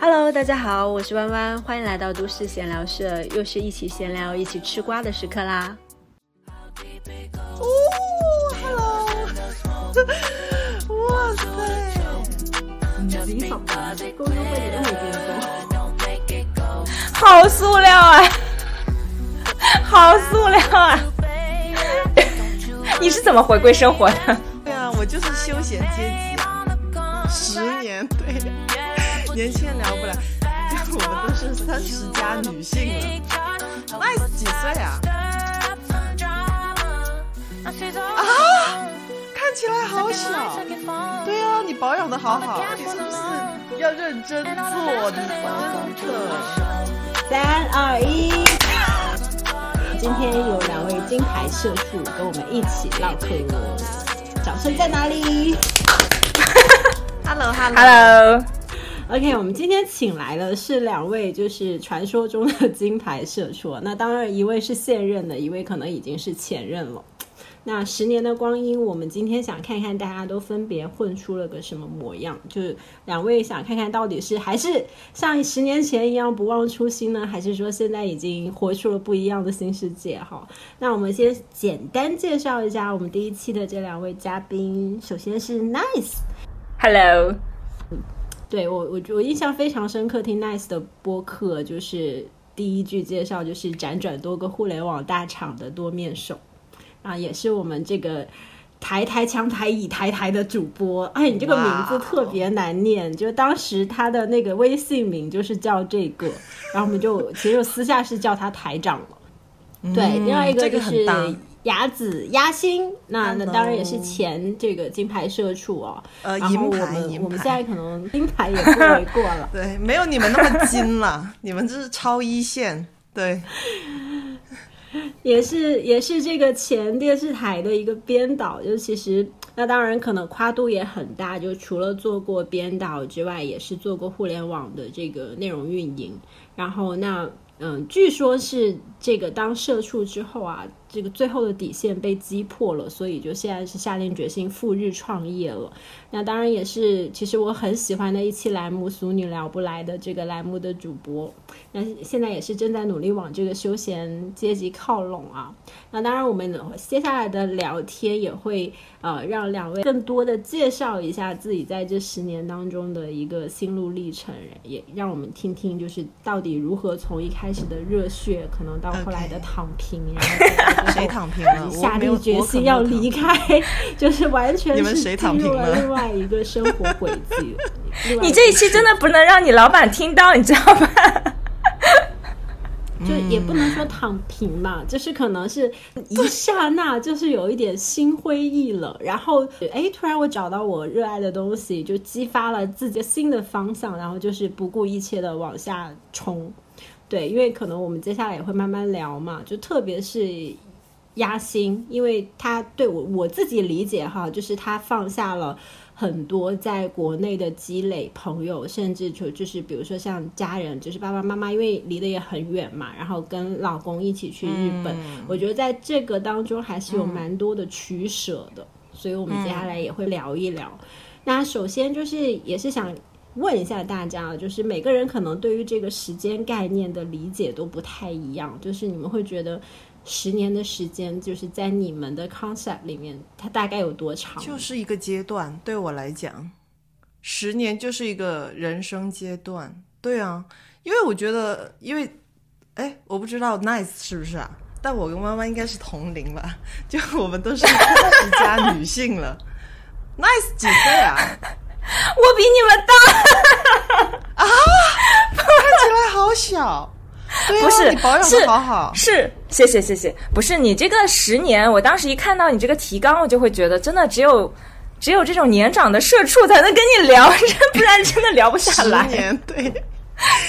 Hello，大家好，我是弯弯，欢迎来到都市闲聊社，又是一起闲聊、一起吃瓜的时刻啦。哦，Hello，哇塞，唔止十啊，高中畢業都未見過，好塑料啊，好塑料啊！你是怎么回归生活的？对啊，我就是休闲阶级，十年对，年轻人聊不来，就 我们都是三十加女性了。Nice 几岁啊？啊，看起来好小。对啊，你保养的好好，你是不是要认真做你的功课？三二一，今天有两位金牌社畜跟我们一起唠嗑，掌声在哪里？Hello Hello Hello，OK，我们今天请来的是两位，就是传说中的金牌社畜。那当然，一位是现任的，一位可能已经是前任了。那十年的光阴，我们今天想看看大家都分别混出了个什么模样。就是两位想看看到底是还是像十年前一样不忘初心呢，还是说现在已经活出了不一样的新世界？哈，那我们先简单介绍一下我们第一期的这两位嘉宾。首先是 Nice，Hello。对我，我我印象非常深刻，听 Nice 的播客，就是第一句介绍就是辗转多个互联网大厂的多面手，啊，也是我们这个台台强台以台台的主播。哎，你这个名字特别难念，就当时他的那个微信名就是叫这个，然后我们就其实就私下是叫他台长了。对，另外一个这个就是雅子压心，那那当然也是前这个金牌社畜哦。呃银牌银们我们现在可能金牌也不为过了。对，没有你们那么金了，你们这是超一线。对，也是也是这个前电视台的一个编导，就其实那当然可能跨度也很大，就除了做过编导之外，也是做过互联网的这个内容运营。然后那嗯，据说是这个当社畜之后啊，这个最后的底线被击破了，所以就现在是下定决心赴日创业了。那当然也是，其实我很喜欢的一期栏目《俗女聊不来》的这个栏目的主播，那现在也是正在努力往这个休闲阶级靠拢啊。那当然，我们接下来的聊天也会呃让两位更多的介绍一下自己在这十年当中的一个心路历程，也让我们听听就是到底如何从一开始的热血，可能到后来的躺平，谁躺平了？我下定决心要离开，就是完全你们是谁躺进入平了了另外一个生活轨迹。你这一期真的不能让你老板听到，你知道吗？就也不能说躺平嘛，就是可能是一刹那，就是有一点心灰意冷，然后哎，突然我找到我热爱的东西，就激发了自己新的方向，然后就是不顾一切的往下冲。对，因为可能我们接下来也会慢慢聊嘛，就特别是压心，因为他对我我自己理解哈，就是他放下了。很多在国内的积累，朋友，甚至就就是比如说像家人，就是爸爸妈妈，因为离得也很远嘛，然后跟老公一起去日本，我觉得在这个当中还是有蛮多的取舍的，所以我们接下来也会聊一聊。那首先就是也是想问一下大家啊，就是每个人可能对于这个时间概念的理解都不太一样，就是你们会觉得十年的时间，就是在你们的 concept 里面，它大概有多长？就是一个阶段，对我来讲，十年就是一个人生阶段。对啊，因为我觉得，因为，哎，我不知道 Nice 是不是啊？但我跟妈妈应该是同龄吧，就我们都是三十加女性了。Nice 几岁啊？我比你们大啊，看起来好小。对啊，不是你保养的好好。是谢谢谢谢，不是你这个十年，我当时一看到你这个提纲，我就会觉得真的只有只有这种年长的社畜才能跟你聊，不然真的聊不下来十来。年，对，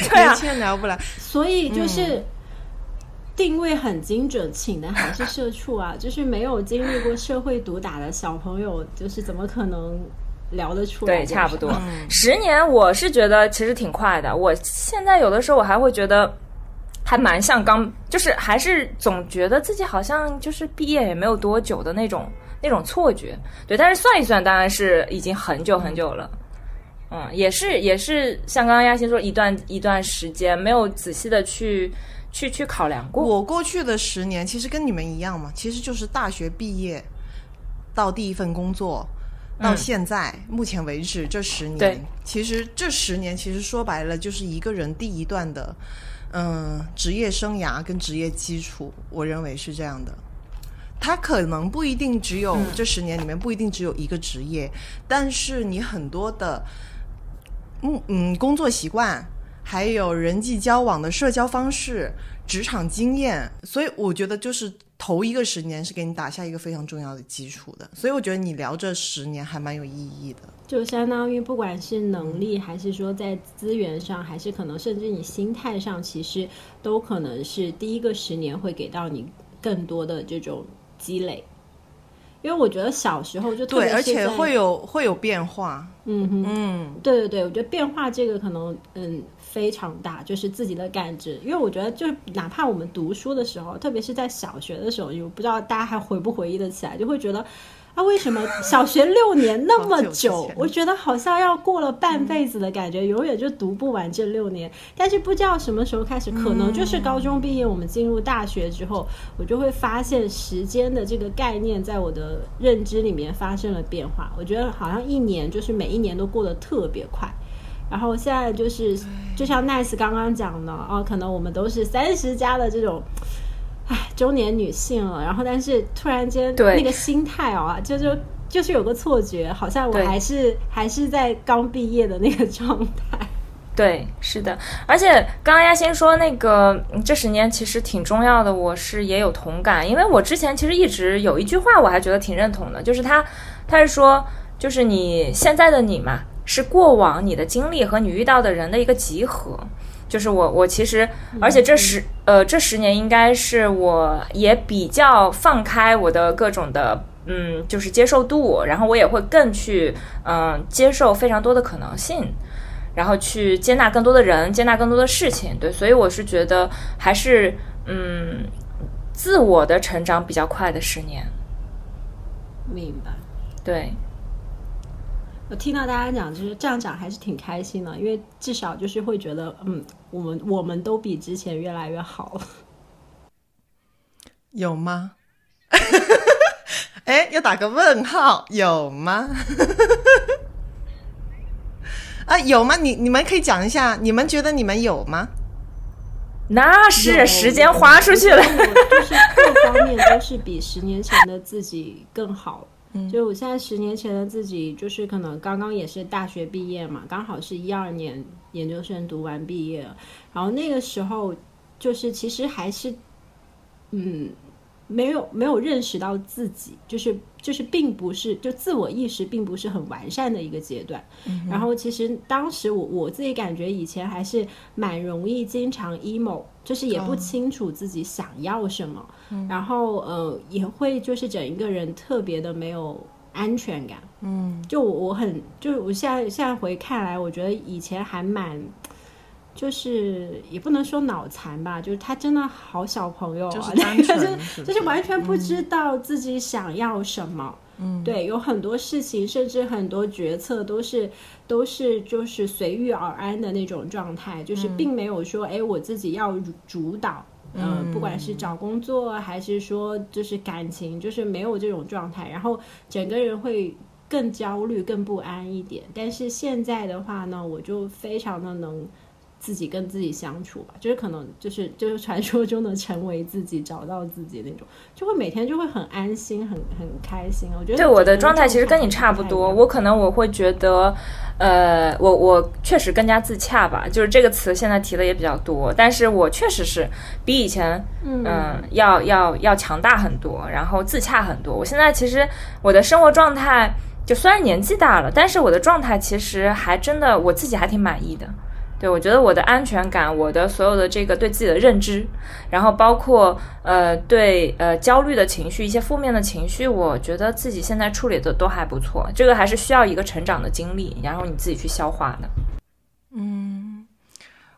对啊年轻人聊不来。所以就是定位很精准，请的还是社畜啊，就是没有经历过社会毒打的小朋友，就是怎么可能聊得出来？对，差不多。十年，我是觉得其实挺快的。我现在有的时候我还会觉得，还蛮像刚，就是还是总觉得自己好像就是毕业也没有多久的那种那种错觉。对，但是算一算，当然是已经很久很久了。嗯，也是也是像刚刚亚欣说，一段一段时间没有仔细的去去去考量过。我过去的十年其实跟你们一样嘛，其实就是大学毕业到第一份工作。到现在目前为止这十年，其实这十年其实说白了就是一个人第一段的，嗯，职业生涯跟职业基础，我认为是这样的。他可能不一定只有这十年里面不一定只有一个职业，但是你很多的，嗯嗯，工作习惯，还有人际交往的社交方式、职场经验，所以我觉得就是头一个十年是给你打下一个非常重要的基础的。所以我觉得你聊这十年还蛮有意义的，就相当于不管是能力，还是说在资源上，还是可能甚至你心态上，其实都可能是第一个十年会给到你更多的这种。积累，因为我觉得小时候就对，而且会有会有变化。嗯哼，嗯，对对对，我觉得变化这个可能嗯非常大，就是自己的感知。因为我觉得，就是哪怕我们读书的时候，特别是在小学的时候，我不知道大家还回不回忆得起来，就会觉得。那为什么小学六年那么久？我觉得好像要过了半辈子的感觉，永远就读不完这六年。但是不知道什么时候开始，可能就是高中毕业，我们进入大学之后，我就会发现时间的这个概念在我的认知里面发生了变化。我觉得好像一年就是每一年都过得特别快。然后现在就是就像 Nice 刚刚讲的哦，可能我们都是三十加的这种。唉，中年女性了，然后但是突然间那个心态啊，就就就是有个错觉，好像我还是还是在刚毕业的那个状态。对，是的，而且刚刚亚欣说那个这十年其实挺重要的，我是也有同感，因为我之前其实一直有一句话我还觉得挺认同的，就是他他是说，就是你现在的你嘛，是过往你的经历和你遇到的人的一个集合。就是我，我其实，而且这十呃这十年应该是我也比较放开我的各种的嗯，就是接受度，然后我也会更去嗯接受非常多的可能性，然后去接纳更多的人，接纳更多的事情，对，所以我是觉得还是嗯自我的成长比较快的十年，明白，对。我听到大家讲，就是这样讲还是挺开心的，因为至少就是会觉得，嗯，我们我们都比之前越来越好了。有吗？哎，要打个问号，有吗？啊，有吗？你你们可以讲一下，你们觉得你们有吗？那是时间花出去了，就是各方面都是比十年前的自己更好。就我现在十年前的自己，就是可能刚刚也是大学毕业嘛，刚好是一二年研究生读完毕业，然后那个时候就是其实还是，嗯。没有没有认识到自己，就是就是并不是就自我意识并不是很完善的一个阶段。然后其实当时我我自己感觉以前还是蛮容易经常 emo，就是也不清楚自己想要什么，然后呃也会就是整一个人特别的没有安全感。嗯，就我我很就我现在现在回看来，我觉得以前还蛮。就是也不能说脑残吧，就是他真的好小朋友啊，就是 就是完全不知道自己想要什么。嗯，对，有很多事情，甚至很多决策都是都是就是随遇而安的那种状态，就是并没有说哎我自己要主导。嗯，不管是找工作还是说就是感情，就是没有这种状态，然后整个人会更焦虑、更不安一点。但是现在的话呢，我就非常的能。自己跟自己相处吧，就是可能就是就是传说中的成为自己，找到自己那种，就会每天就会很安心，很很开心。我觉得对我的状态其实跟你差不多，我可能我会觉得，呃，我我确实更加自洽吧，就是这个词现在提的也比较多，但是我确实是比以前嗯要要要强大很多，然后自洽很多。我现在其实我的生活状态，就虽然年纪大了，但是我的状态其实还真的我自己还挺满意的。对，我觉得我的安全感，我的所有的这个对自己的认知，然后包括呃对呃焦虑的情绪，一些负面的情绪，我觉得自己现在处理的都还不错。这个还是需要一个成长的经历，然后你自己去消化的。嗯，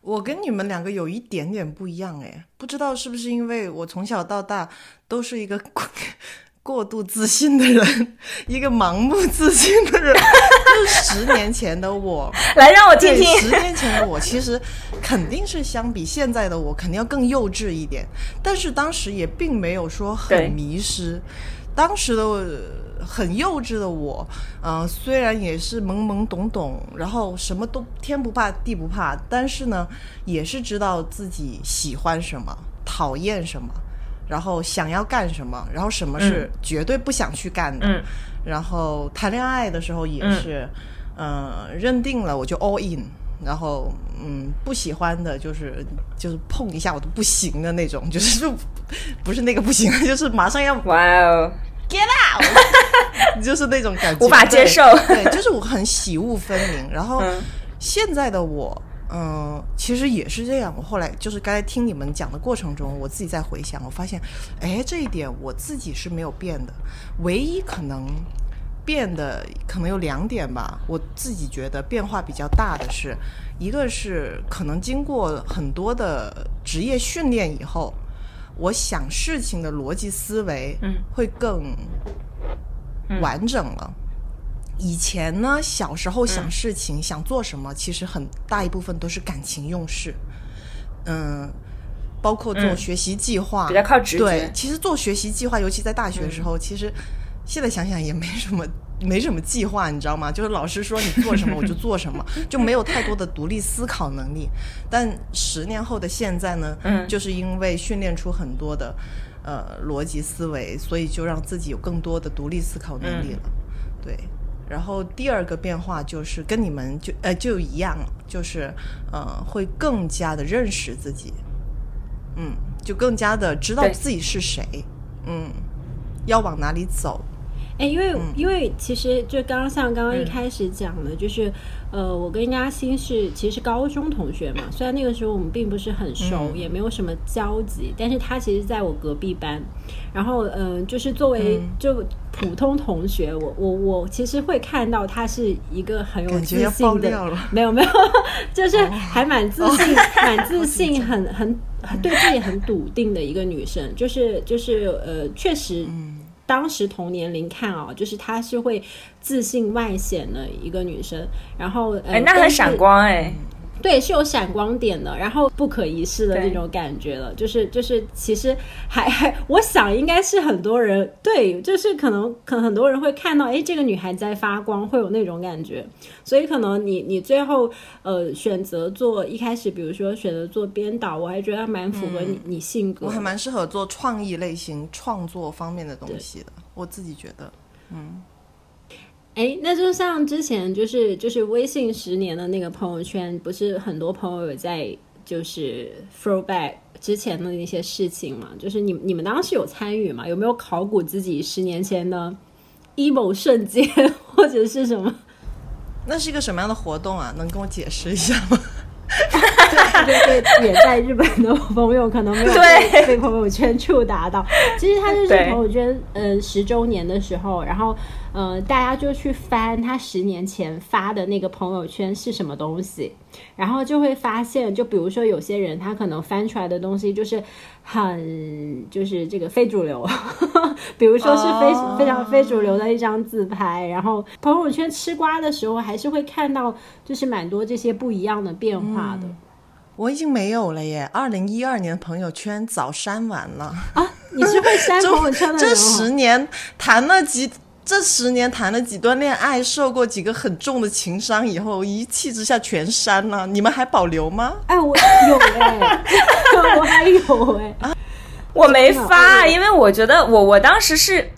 我跟你们两个有一点点不一样，哎，不知道是不是因为我从小到大都是一个。过度自信的人，一个盲目自信的人，就是十年前的我。来让我听对，听。十年前的我其实肯定是相比现在的我肯定要更幼稚一点，但是当时也并没有说很迷失。当时的我很幼稚的我，呃，虽然也是懵懵懂懂，然后什么都天不怕地不怕，但是呢，也是知道自己喜欢什么，讨厌什么。然后想要干什么，然后什么是绝对不想去干的，嗯。然后谈恋爱的时候也嗯。是，呃，认定了我就 all in，然后嗯，不喜欢的就是就是碰一下我都不行的那种，就是就不是那个不行，就是马上要哇哦，get out，就是那种感觉，无法接受。对，对，就是我很喜恶分明。然后嗯。现在的我，嗯、其实也是这样。我后来就是刚才听你们讲的过程中，我自己在回想，我发现，哎，这一点我自己是没有变的，唯一可能。变的可能有两点吧，我自己觉得变化比较大的是，一个是可能经过很多的职业训练以后，我想事情的逻辑思维嗯会更完整了。以前呢，小时候想事情、想做什么，其实很大一部分都是感情用事，嗯，包括做嗯学习计划，比较靠直觉对，其实做学习计划，尤其在大学的时候，其实现在想想也没什么。没什么计划，你知道吗？就是老师说你做什么 我就做什么，就没有太多的独立思考能力。但十年后的现在呢，嗯就是因为训练出很多的呃逻辑思维，所以就让自己有更多的独立思考能力了。对，然后第二个变化就是跟你们就呃就一样，就是呃会更加的认识自己，嗯，就更加的知道自己是谁，嗯，要往哪里走。哎，因为、嗯。因为其实就刚刚像刚刚一开始讲的，就是呃，我跟嘉欣是其实是高中同学嘛，虽然那个时候我们并不是很熟，嗯。也没有什么交集，但是他其实在我隔壁班，然后嗯、呃就是作为嗯。就普通同学，我我我其实会看到他是一个很有自信的，没有没有，就是还蛮自信、蛮自信、很很很对自己很笃定的一个女生，就是就是呃，确实，当时同年龄看啊，就是她是会自信外显的一个女生，然后呃，哎，那很闪光哎，对，是有闪光点的，然后不可一世的那种感觉了，就是就是，其实还还，我想应该是很多人对，就是可能可能很多人会看到，哎，这个女孩在发光，会有那种感觉，所以可能你你最后呃选择做一开始，比如说选择做编导，我还觉得蛮符合你、你性格，我还蛮适合做创意类型、创作方面的东西的，我自己觉得。哎，那就像之前就是就是微信十年的那个朋友圈，不是很多朋友有在就是 throwback 之前的那些事情嘛？就是你你们当时有参与吗？有没有考古自己十年前的 emo 瞬间或者是什么？那是一个什么样的活动啊？能跟我解释一下吗？对对，也在日本的朋友可能没有对被被朋友圈触达到。其实他就是对朋友圈，呃，十周年的时候，然后呃，大家就去翻他十年前发的那个朋友圈是什么东西，然后就会发现，就比如说有些人他可能翻出来的东西就是很就是这个非主流，比如说是非、哦非常非主流的一张自拍，然后朋友圈吃瓜的时候还是会看到就是蛮多这些不一样的变化的。我已经没有了耶！二零一二年朋友圈早删完了。啊，你是会删 朋友圈的人这哦？十年谈了几，这十年谈了几段恋爱，受过几个很重的情伤以后，一气之下全删了。你们还保留吗？哎，我有哎、我还有哎、我没发，因为我觉得我我当时是，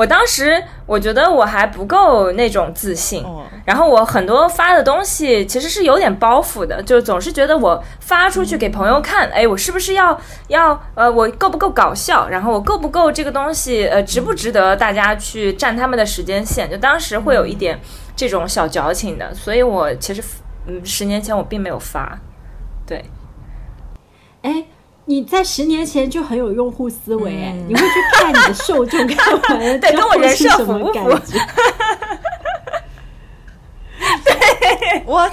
我当时我觉得我还不够那种自信，哦然后我很多发的东西其实是有点包袱的，就总是觉得我发出去给朋友看，哎，我是不是要要呃，我够不够搞笑？然后我够不够这个东西呃，值不值得大家去占他们的时间线？就当时会有一点这种小矫情的，所以我其实嗯，十年前我并没有发，对。哎，你在十年前就很有用户思维哎、你会去看你的受众看完了 对之后跟我人设是什么符不符感觉？我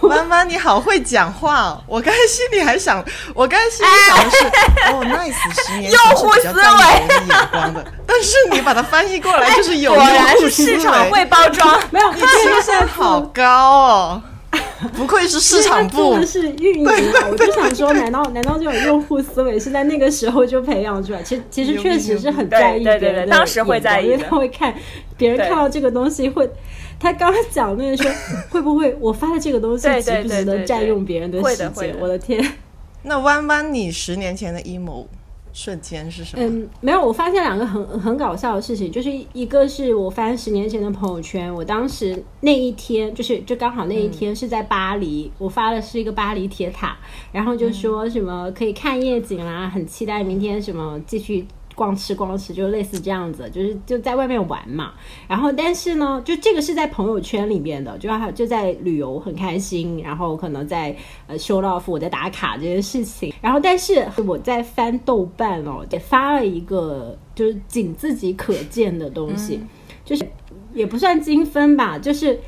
我弯弯你好会讲话哦！我刚才心里还想，我刚才心里想的是，哦，nice 十年前是比较占有的眼光的，但是你把它翻译过来就是有果然用户是市思维场会包装。没有，你这情商好高哦，不愧是市场部。是运营啊！我就想说，难道难道这种用户思维是在那个时候就培养出来？其实其实确实是很在意对对别人的对当时会眼光在意因为他会看别人看到这个东西会。他刚刚讲那个说，会不会我发的这个东西对值不值得对对对对占用别人的时间？我的天！那弯弯，你十年前的 emo 瞬间是什么？嗯，没有，我发现两个很很搞笑的事情，就是一个是我翻十年前的朋友圈，我当时那一天就是就刚好那一天是在巴黎，我发的是一个巴黎铁塔，然后就说什么可以看夜景啦，很期待明天什么继续。逛吃逛吃，就类似这样子，就是就在外面玩嘛。然后，但是呢，就这个是在朋友圈里面的，就还就在旅游很开心，然后可能在呃 show off 我在打卡这件事情。然后，但是我在翻豆瓣哦，也发了一个就是仅自己可见的东西，就是也不算精分吧，就是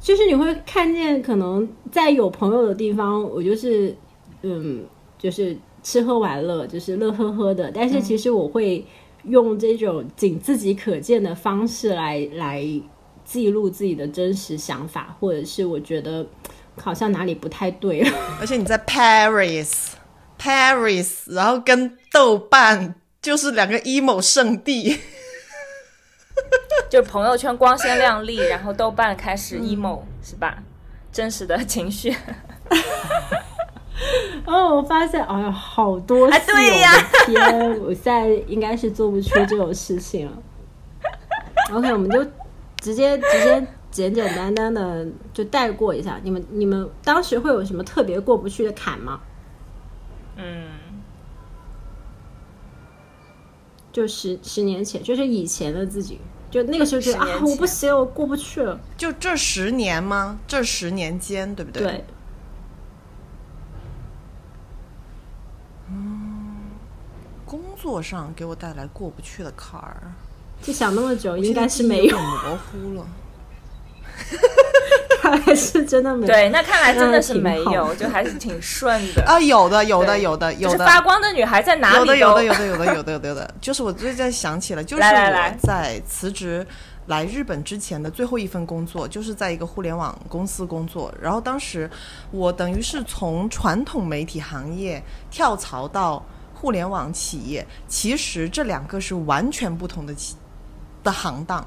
就是你会看见，可能在有朋友的地方，我就是嗯，就是。吃喝玩乐就是乐呵呵的，但是其实我会用这种仅自己可见的方式来来记录自己的真实想法，或者是我觉得好像哪里不太对了。而且你在 Paris，Paris，然后跟豆瓣就是两个 emo 圣地。就朋友圈光鲜亮丽，然后豆瓣开始 emo、是吧？真实的情绪。哦，我发现，哎呀，好多戏，啊对呀我的天，我现在应该是做不出这种事情了。OK，我们就直接直接简简单单的就带过一下。你们你们当时会有什么特别过不去的坎吗？嗯，就十十年前，就是以前的自己，就那个时候觉得啊我不行，我过不去了。就这十年吗？这十年间，对不对？对，工作上给我带来过不去的坎儿，就想那么久，应该是没有模糊了。看来是真的没有。对，那看来真的是没有，就还是挺顺的。啊，有的，有的，有的，有的。就是发光的女孩在哪里有的，有的，有的，有的，有的，有的，有的。就是我最近想起了，就是我在辞职来日本之前的最后一份工作，就是在一个互联网公司工作。然后当时我等于是从传统媒体行业跳槽到互联网企业，其实这两个是完全不同的企的行当。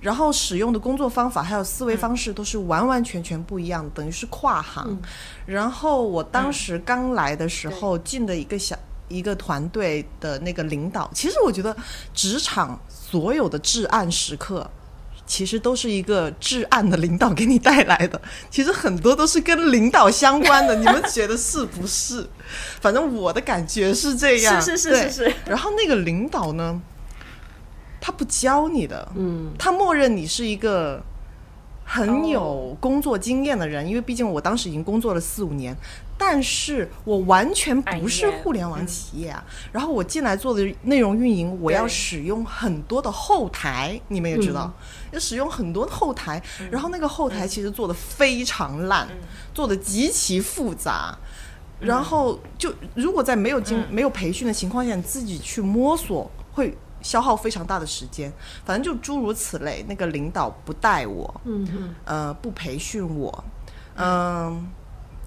然后使用的工作方法还有思维方式都是完完全全不一样的，等于是跨行。然后我当时刚来的时候进的一个小一个团队的那个领导，其实我觉得职场所有的至暗时刻。其实都是一个至暗的领导给你带来的，其实很多都是跟领导相关的，你们觉得是不是？反正我的感觉是这样。是是是是是。然后那个领导呢，他不教你的，嗯，他默认你是一个很有工作经验的人，因为毕竟我当时已经工作了四五年，但是我完全不是互联网企业啊。然后我进来做的内容运营，我要使用很多的后台，你们也知道，要使用很多的后台。然后那个后台其实做的非常烂，做的极其复杂。然后就如果在没有经、没有培训的情况下，你自己去摸索会消耗非常大的时间。反正就诸如此类，那个领导不带我，嗯不培训我，嗯、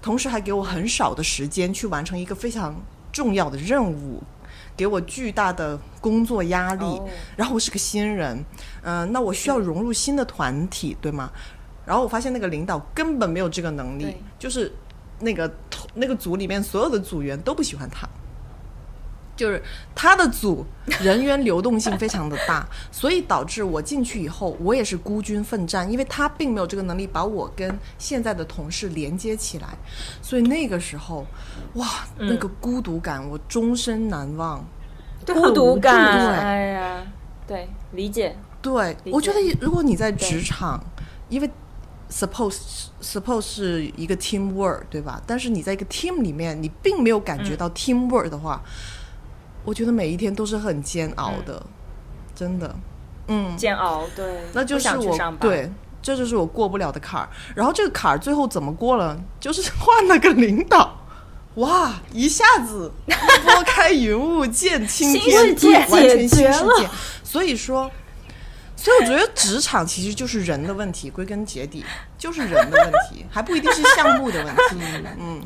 同时还给我很少的时间去完成一个非常重要的任务，给我巨大的工作压力。哦然后我是个新人，嗯、那我需要融入新的团体，对吗？然后我发现那个领导根本没有这个能力，就是那个那个组里面所有的组员都不喜欢他。就是他的组人员流动性非常的大，所以导致我进去以后，我也是孤军奋战，因为他并没有这个能力把我跟现在的同事连接起来，所以那个时候，哇，那个孤独感我终身难忘。就孤独感，对。哎呀，对，理解，对，理我觉得如果你在职场，因为 suppose suppose 是一个 team work 对吧？但是你在一个 team 里面，你并没有感觉到 team work 的话，我觉得每一天都是很煎熬的，真的。嗯，煎熬，对，那就是我上班，对，这就是我过不了的坎儿。然后这个坎儿最后怎么过了？就是 换了个领导，哇，一下子拨开云雾见青天，新世界完全新世解决界。所以说，所以我觉得职场其实就是人的问题，归根结底就是人的问题，还不一定是项目的问题。嗯，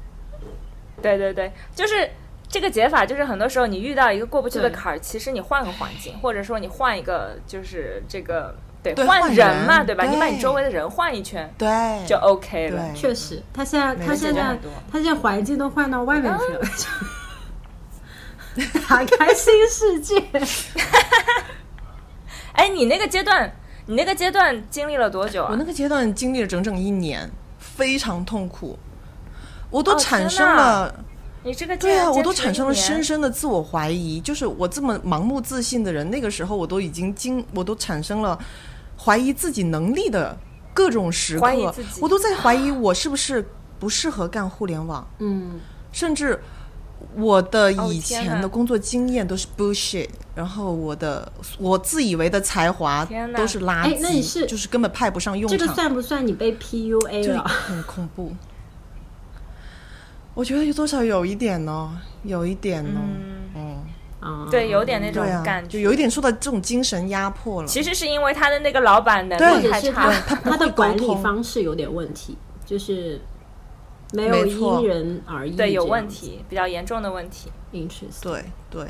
对对对，就是这个解法，就是很多时候你遇到一个过不去的坎儿，其实你换个环境，或者说你换一个，就是这个对对换换人嘛，对吧？你把你周围的人换一圈对，就 OK 了。确实，他现在他现在他现在环境都换到外面去了，打开新世界。哎，你那个阶段，你那个阶段经历了多久啊我那？个阶段经历了整整一年，非常痛苦，我都哦产生了。你这个对啊，我都产生了深深的自我怀疑。就是我这么盲目自信的人，那个时候我都已经经，我都产生了怀疑自己能力的各种时刻我都在怀疑我是不是不适合干互联网，嗯，甚至我的哦以前的工作经验都是 bullshit，然后我的我自以为的才华都是垃哎那你是圾，就是根本派不上用场。这个算不算你被 PUA 就了？很恐怖。我觉得有多少有一点呢，有一点呢，嗯，啊，对，有点那种感，觉，就有一点受到这种精神压迫了。其实是因为他的那个老板能力太差他。他 他的管理方式有点问题，就是没有因人而异，对，有问。题，比较严重的问题。Interesting。对对，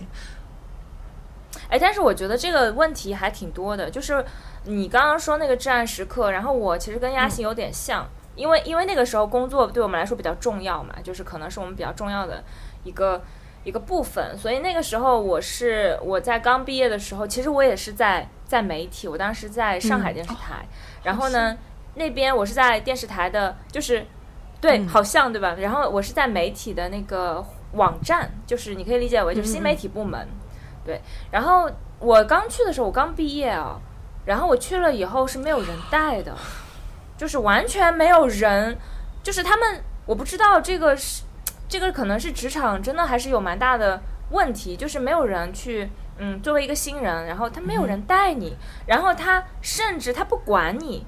哎，但是我觉得这个问题还挺多的，就是你刚刚说那个至暗时刻，然后我其实跟亚欣有点像，因为因为那个时候工作对我们来说比较重要嘛，就是可能是我们比较重要的一个一个部分，所以那个时候我是我在刚毕业的时候，其实我也是在在媒体，我当时在上海电视台，然后呢那边我是在电视台的，就是对，好像对吧？然后我是在媒体的那个网站，就是你可以理解为就是新媒体部门，对。然后我刚去的时候，我刚毕业啊，然后我去了以后是没有人带的，就是完全没有人，就是他们我不知道这个是这个可能是职场真的还是有蛮大的问题，就是没有人去。嗯，作为一个新人，然后他没有人带你，然后他甚至他不管你，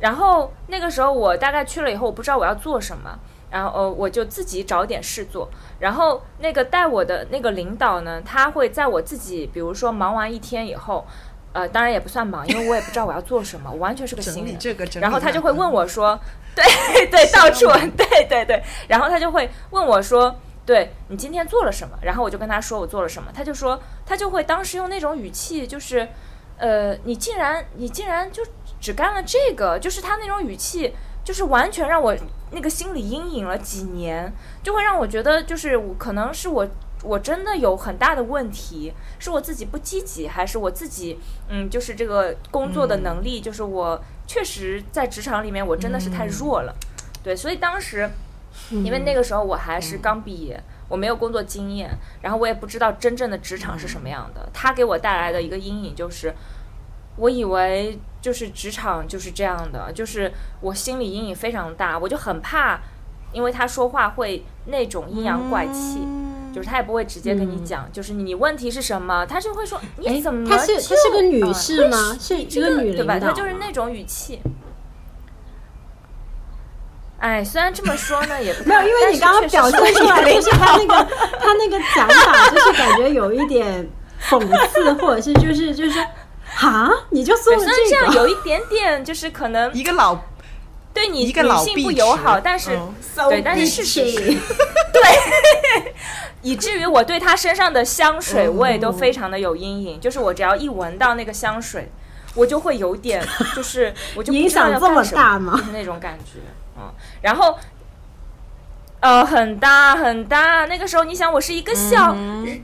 然后那个时候我大概去了以后，我不知道我要做什么，然后呃我就自己找点事做。然后那个带我的那个领导呢，他会在我自己比如说忙完一天以后，呃当然也不算忙，因为我也不知道我要做什么，我完全是个新整理人。这个，然后他就会问我，我说：“对对，到处对对对。”然后他就会问我说：“对你今天做了什么？”然后我就跟他说我做了什么，他就说他就会当时用那种语气，就是呃，你竟然你竟然就只干了这个，就是他那种语气，就是完全让我那个心理阴影了几年，就会让我觉得就是我可能是我。我真的有很大的问题，是我自己不积极，还是我自己，嗯，就是这个工作的能力，就是我确实在职场里面我真的是太弱了，对，所以当时因为那个时候我还是刚毕业，我没有工作经验，然后我也不知道真正的职场是什么样的。他给我带来的一个阴影就是，我以为就是职场就是这样的，就是我心理阴影非常大，我就很怕，因为他说话会那种阴阳怪气。就是他也不会直接跟你讲，就是你问题是什么，他是会说你怎么他是就她是个女啊士吗？会是一个女对吧？领导他就是那种语气。哎，虽然这么说呢，也不没有，因为你刚刚表现出来就是他那个他那个讲法，就是感觉有一点讽刺，或者是就是就是哈，你就送了虽然这个，有一点点，就是可能一个老对你一个老女性不友好，但是、嗯对，但是事实是，以至于我对他身上的香水味都非常的有阴影，就是我只要一闻到那个香水，我就会有点，就是我就不影知道响这么大吗就是那种感觉，嗯，然后。呃，很大很大。那个时候，你想，我是一个小，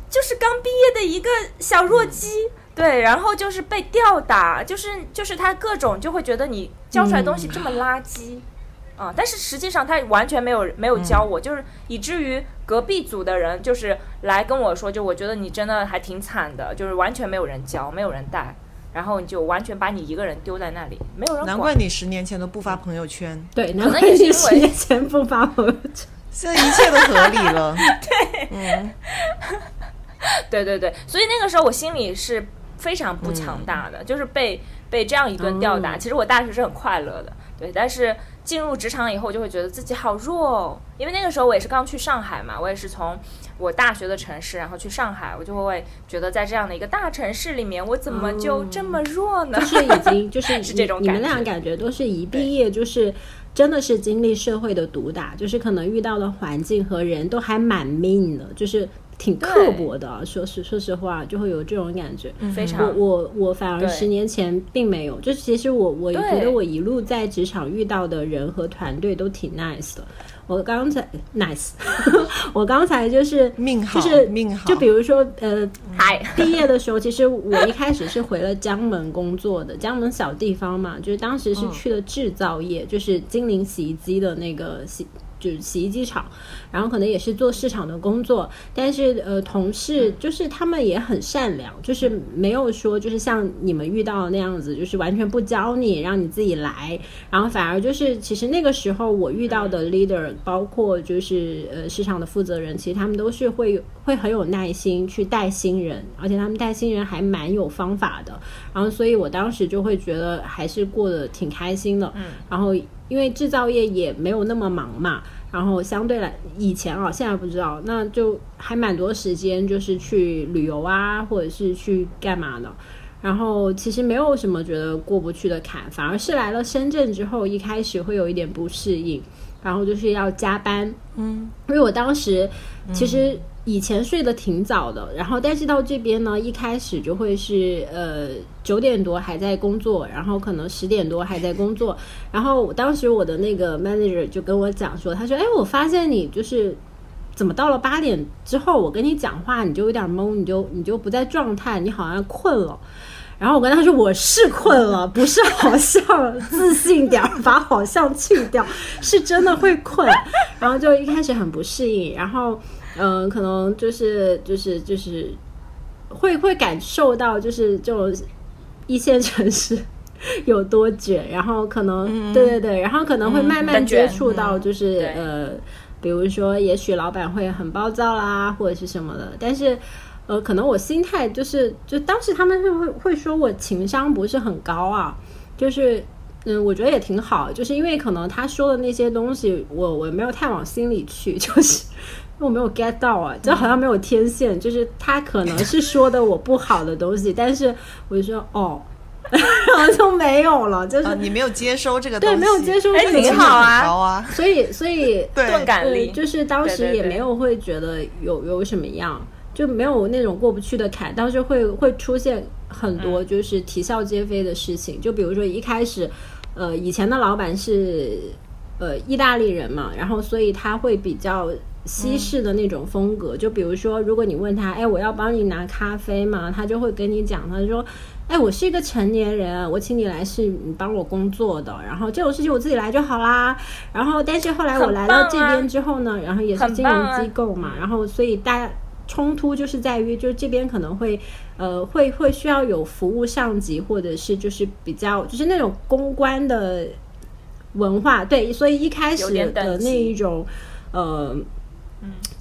就是刚毕业的一个小弱鸡，对，然后就是被吊打，就是就是他各种就会觉得你教出来东西这么垃圾，啊、但是实际上他完全没有没有教我，就是以至于隔壁组的人就是来跟我说，就我觉得你真的还挺惨的，就是完全没有人教，没有人带，然后你就完全把你一个人丢在那里，没有人管。难怪你十年前都不发朋友圈，对，能难怪也是因为你十年前不发朋友圈。现在一切都合理了。对嗯 对对对，所以那个时候我心里是非常不强大的，就是被被这样一顿吊打。哦其实我大学是很快乐的，对，但是进入职场以后，就会觉得自己好弱哦，因为那个时候我也是刚去上海嘛，我也是从我大学的城市，然后去上海，我就会觉得在这样的一个大城市里面，我怎么就这么弱呢？就是已经就是 是这种你你们俩感觉都是一毕业就是真的是经历社会的毒打，就是可能遇到的环境和人都还蛮 mean 的，就是挺刻薄的啊。说实说实话，就会有这种感觉。我非常我我我反而十年前并没有，就是其实我我觉得我一路在职场遇到的人和团队都挺 nice 的。我刚才 nice，我刚才就是命好，就是命好。就比如说呃，嗨，毕业的时候，其实我一开始是回了江门工作的，江门小地方嘛，就是当时是去了制造业，就是金陵洗衣机的那个洗。就是洗衣机厂，然后可能也是做市场的工作，但是呃，同事就是他们也很善良，就是没有说就是像你们遇到的那样子，就是完全不教你，让你自己来，然后反而就是其实那个时候我遇到的 leader，包括就是呃市场的负责人，其实他们都是会会很有耐心去带新人，而且他们带新人还蛮有方法的，然后所以我当时就会觉得还是过得挺开心的，嗯，然后因为制造业也没有那么忙嘛。然后相对来以前啊，现在不知道，那就还蛮多时间，就是去旅游啊，或者是去干嘛的。然后其实没有什么觉得过不去的坎，反而是来了深圳之后，一开始会有一点不适应，然后就是要加班。嗯，因为我当时其实以前睡得挺早的，然后但是到这边呢，一开始就会是呃九点多还在工作，然后可能十点多还在工作，然后我当时我的那个 manager 就跟我讲说，他说，哎，我发现你就是。怎么到了八点之后，我跟你讲话，你就有点懵，你就你就不在状态，你好像困了。然后我跟他说我是困了，不是好像，自信点儿，把好像去掉，是真的会困。然后就一开始很不适应，然后嗯、呃可能就是就是就是会会感受到就是这种一线城市有多卷，然后可能、对对对，然后可能会慢慢接触到就是、对呃，比如说也许老板会很暴躁啦，或者是什么的，但是。呃，可能我心态就是，就当时他们是会会说我情商不是很高啊，就是，嗯，我觉得也挺好，就是因为可能他说的那些东西，我我没有太往心里去，就是因为我没有 get 到啊，就好像没有天线，就是他可能是说的我不好的东西，但是我就说哦，然后就没有了，就是、啊，你没有接收这个东西，对没有接收哎这个挺好啊所以所以对钝感力对，就是当时也没有会觉得有有什么样，就没有那种过不去的坎，但是会会出现很多就是啼笑皆非的事情，就比如说一开始，呃，以前的老板是呃意大利人嘛，然后所以他会比较。西式的那种风格，就比如说，如果你问他，哎，我要帮你拿咖啡吗？他就会跟你讲，他说，哎，我是一个成年人，我请你来是你帮我工作的，然后这种事情我自己来就好啦。然后，但是后来我来到这边之后呢，然后也是金融机构嘛，然后所以大家冲突就是在于，就是这边可能会呃会会需要有服务上级，或者是就是比较就是那种公关的文化，对，所以一开始的那一种呃。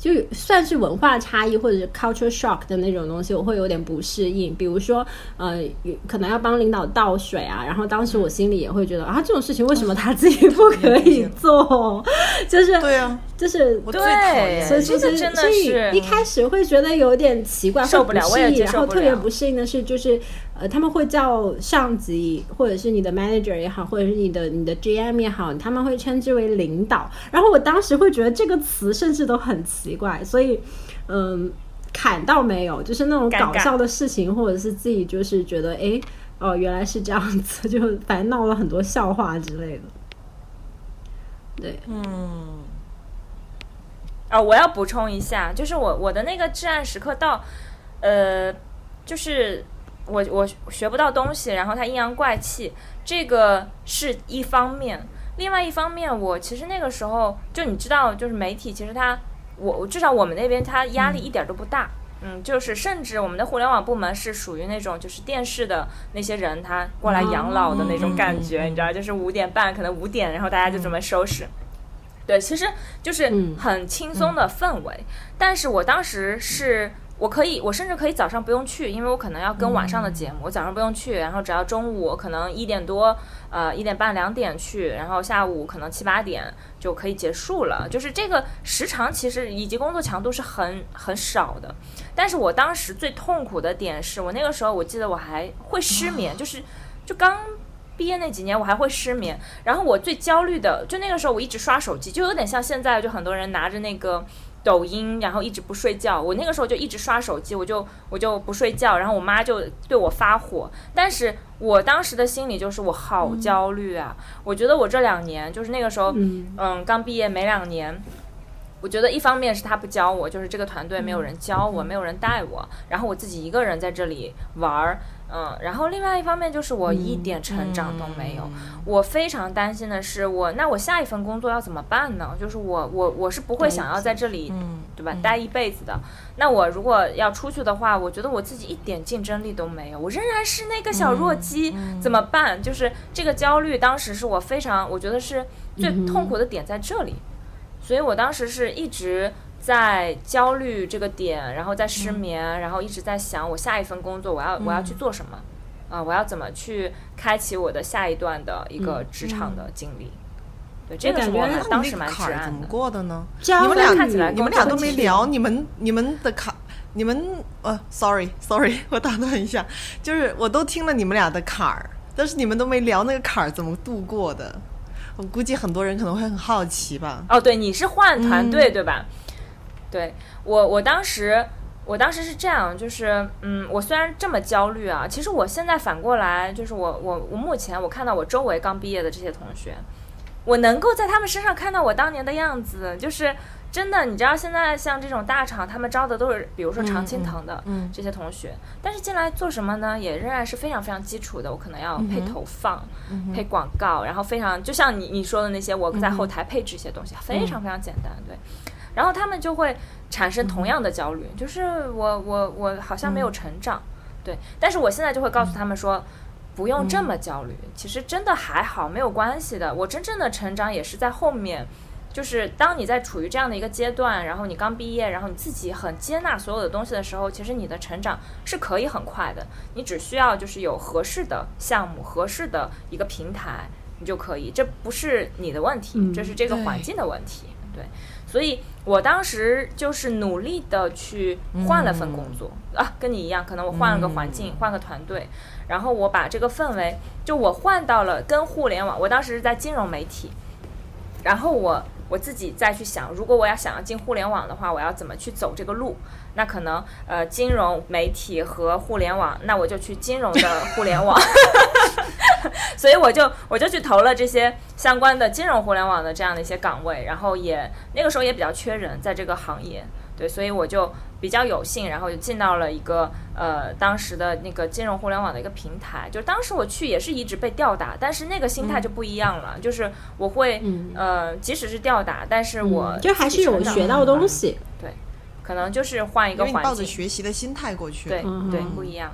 就算是文化差异或者是 culture shock 的那种东西，我会有点不适应。比如说，呃，有可能要帮领导倒水啊，然后当时我心里也会觉得啊，这种事情为什么他自己不可以做？就是对啊，就是对所以其实真的所以是一开始会觉得有点奇怪，受不了我也会不适应，然后接受不了特别不适应的是，就是呃，他们会叫上级或者是你的 manager 也好，或者是你的你的 GM 也好，他们会称之为领导。然后我当时会觉得这个词甚至都很奇怪，所以嗯，砍到没有，就是那种搞笑的事情，或者是自己就是觉得哎哦原来是这样子，就反正闹了很多笑话之类的。对，嗯，啊、我要补充一下，就是我我的那个至暗时刻到，呃，就是我我学不到东西，然后他阴阳怪气，这个是一方面。另外一方面，我其实那个时候就你知道，就是媒体其实他，我我至少我们那边他压力一点都不大。嗯，就是甚至我们的互联网部门是属于那种就是电视的那些人他过来养老的那种感觉，你知道，就是五点半可能五点，然后大家就准备收拾。对，其实就是嗯很轻松的氛围。但是我当时是我可以，我甚至可以早上不用去，因为我可能要跟晚上的节目，我早上不用去，然后只要中午可能一点多，呃一点半两点去，然后下午可能七八点就可以结束了。就是这个时长其实以及工作强度是很很少的。但是我当时最痛苦的点是我那个时候我记得我还会失眠，就是就刚毕业那几年我还会失眠。然后我最焦虑的就那个时候我一直刷手机，就有点像现在就很多人拿着那个。抖音，然后一直不睡觉。我那个时候就一直刷手机，我就我就不睡觉，然后我妈就对我发火。但是我当时的心里就是我好焦虑啊！我觉得我这两年就是那个时候，嗯，刚毕业没两年。我觉得一方面是他不教我，就是这个团队没有人教我，没有人带我，然后我自己一个人在这里玩儿，嗯，然后另外一方面就是我一点成长都没有。我非常担心的是，我那我下一份工作要怎么办呢？就是我我我是不会想要在这里，对吧？待一辈子的。那我如果要出去的话，我觉得我自己一点竞争力都没有，我仍然是那个小弱鸡，怎么办？就是这个焦虑，当时是我非常，我觉得是最痛苦的点在这里。所以我当时是一直在焦虑这个点，然后在失眠，然后一直在想我下一份工作我要我要去做什么，啊，我要怎么去开启我的下一段的一个职场的经历。对，这个是我当时蛮坎儿怎么过的呢？你们俩看起来你们俩都没聊，你们你们的坎，你们呃，sorry sorry，我打断一下，就是我都听了你们俩的坎儿，但是你们都没聊那个坎儿怎么度过的。我估计很多人可能会很好奇吧。哦，对，你是换团队对吧？对我，我当时，我当时是这样，就是，嗯，我虽然这么焦虑啊，其实我现在反过来，就是我，我，我目前我看到我周围刚毕业的这些同学，我能够在他们身上看到我当年的样子，就是。真的，你知道现在像这种大厂，他们招的都是，比如说常青藤的这些同学，但是进来做什么呢？也仍然是非常非常基础的。我可能要配投放、配广告，然后非常就像你你说的那些，我在后台配置一些东西，非常非常简单，对。然后他们就会产生同样的焦虑，就是我我我好像没有成长，对。但是我现在就会告诉他们说，不用这么焦虑，其实真的还好，没有关系的。我真正的成长也是在后面。就是当你在处于这样的一个阶段，然后你刚毕业，然后你自己很接纳所有的东西的时候，其实你的成长是可以很快的。你只需要就是有合适的项目、合适的一个平台，你就可以。这不是你的问题，这是这个环境的问题。对，所以我当时就是努力的去换了份工作啊，跟你一样，可能我换了个环境，换个团队，然后我把这个氛围，就我换到了跟互联网。我当时是在金融媒体，然后我。我自己再去想，如果我要想要进互联网的话，我要怎么去走这个路？那可能呃，金融媒体和互联网，那我就去金融的互联网。所以我就我就去投了这些相关的金融互联网的这样的一些岗位，然后也那个时候也比较缺人，在这个行业。对，所以我就比较有幸，然后就进到了一个呃当时的那个金融互联网的一个平台。就当时我去也是一直被吊打，但是那个心态就不一样了，就是我会呃即使是吊打，但是我就还是有学到东西。对，可能就是换一个环境，抱着学习的心态过去。对对，不一样。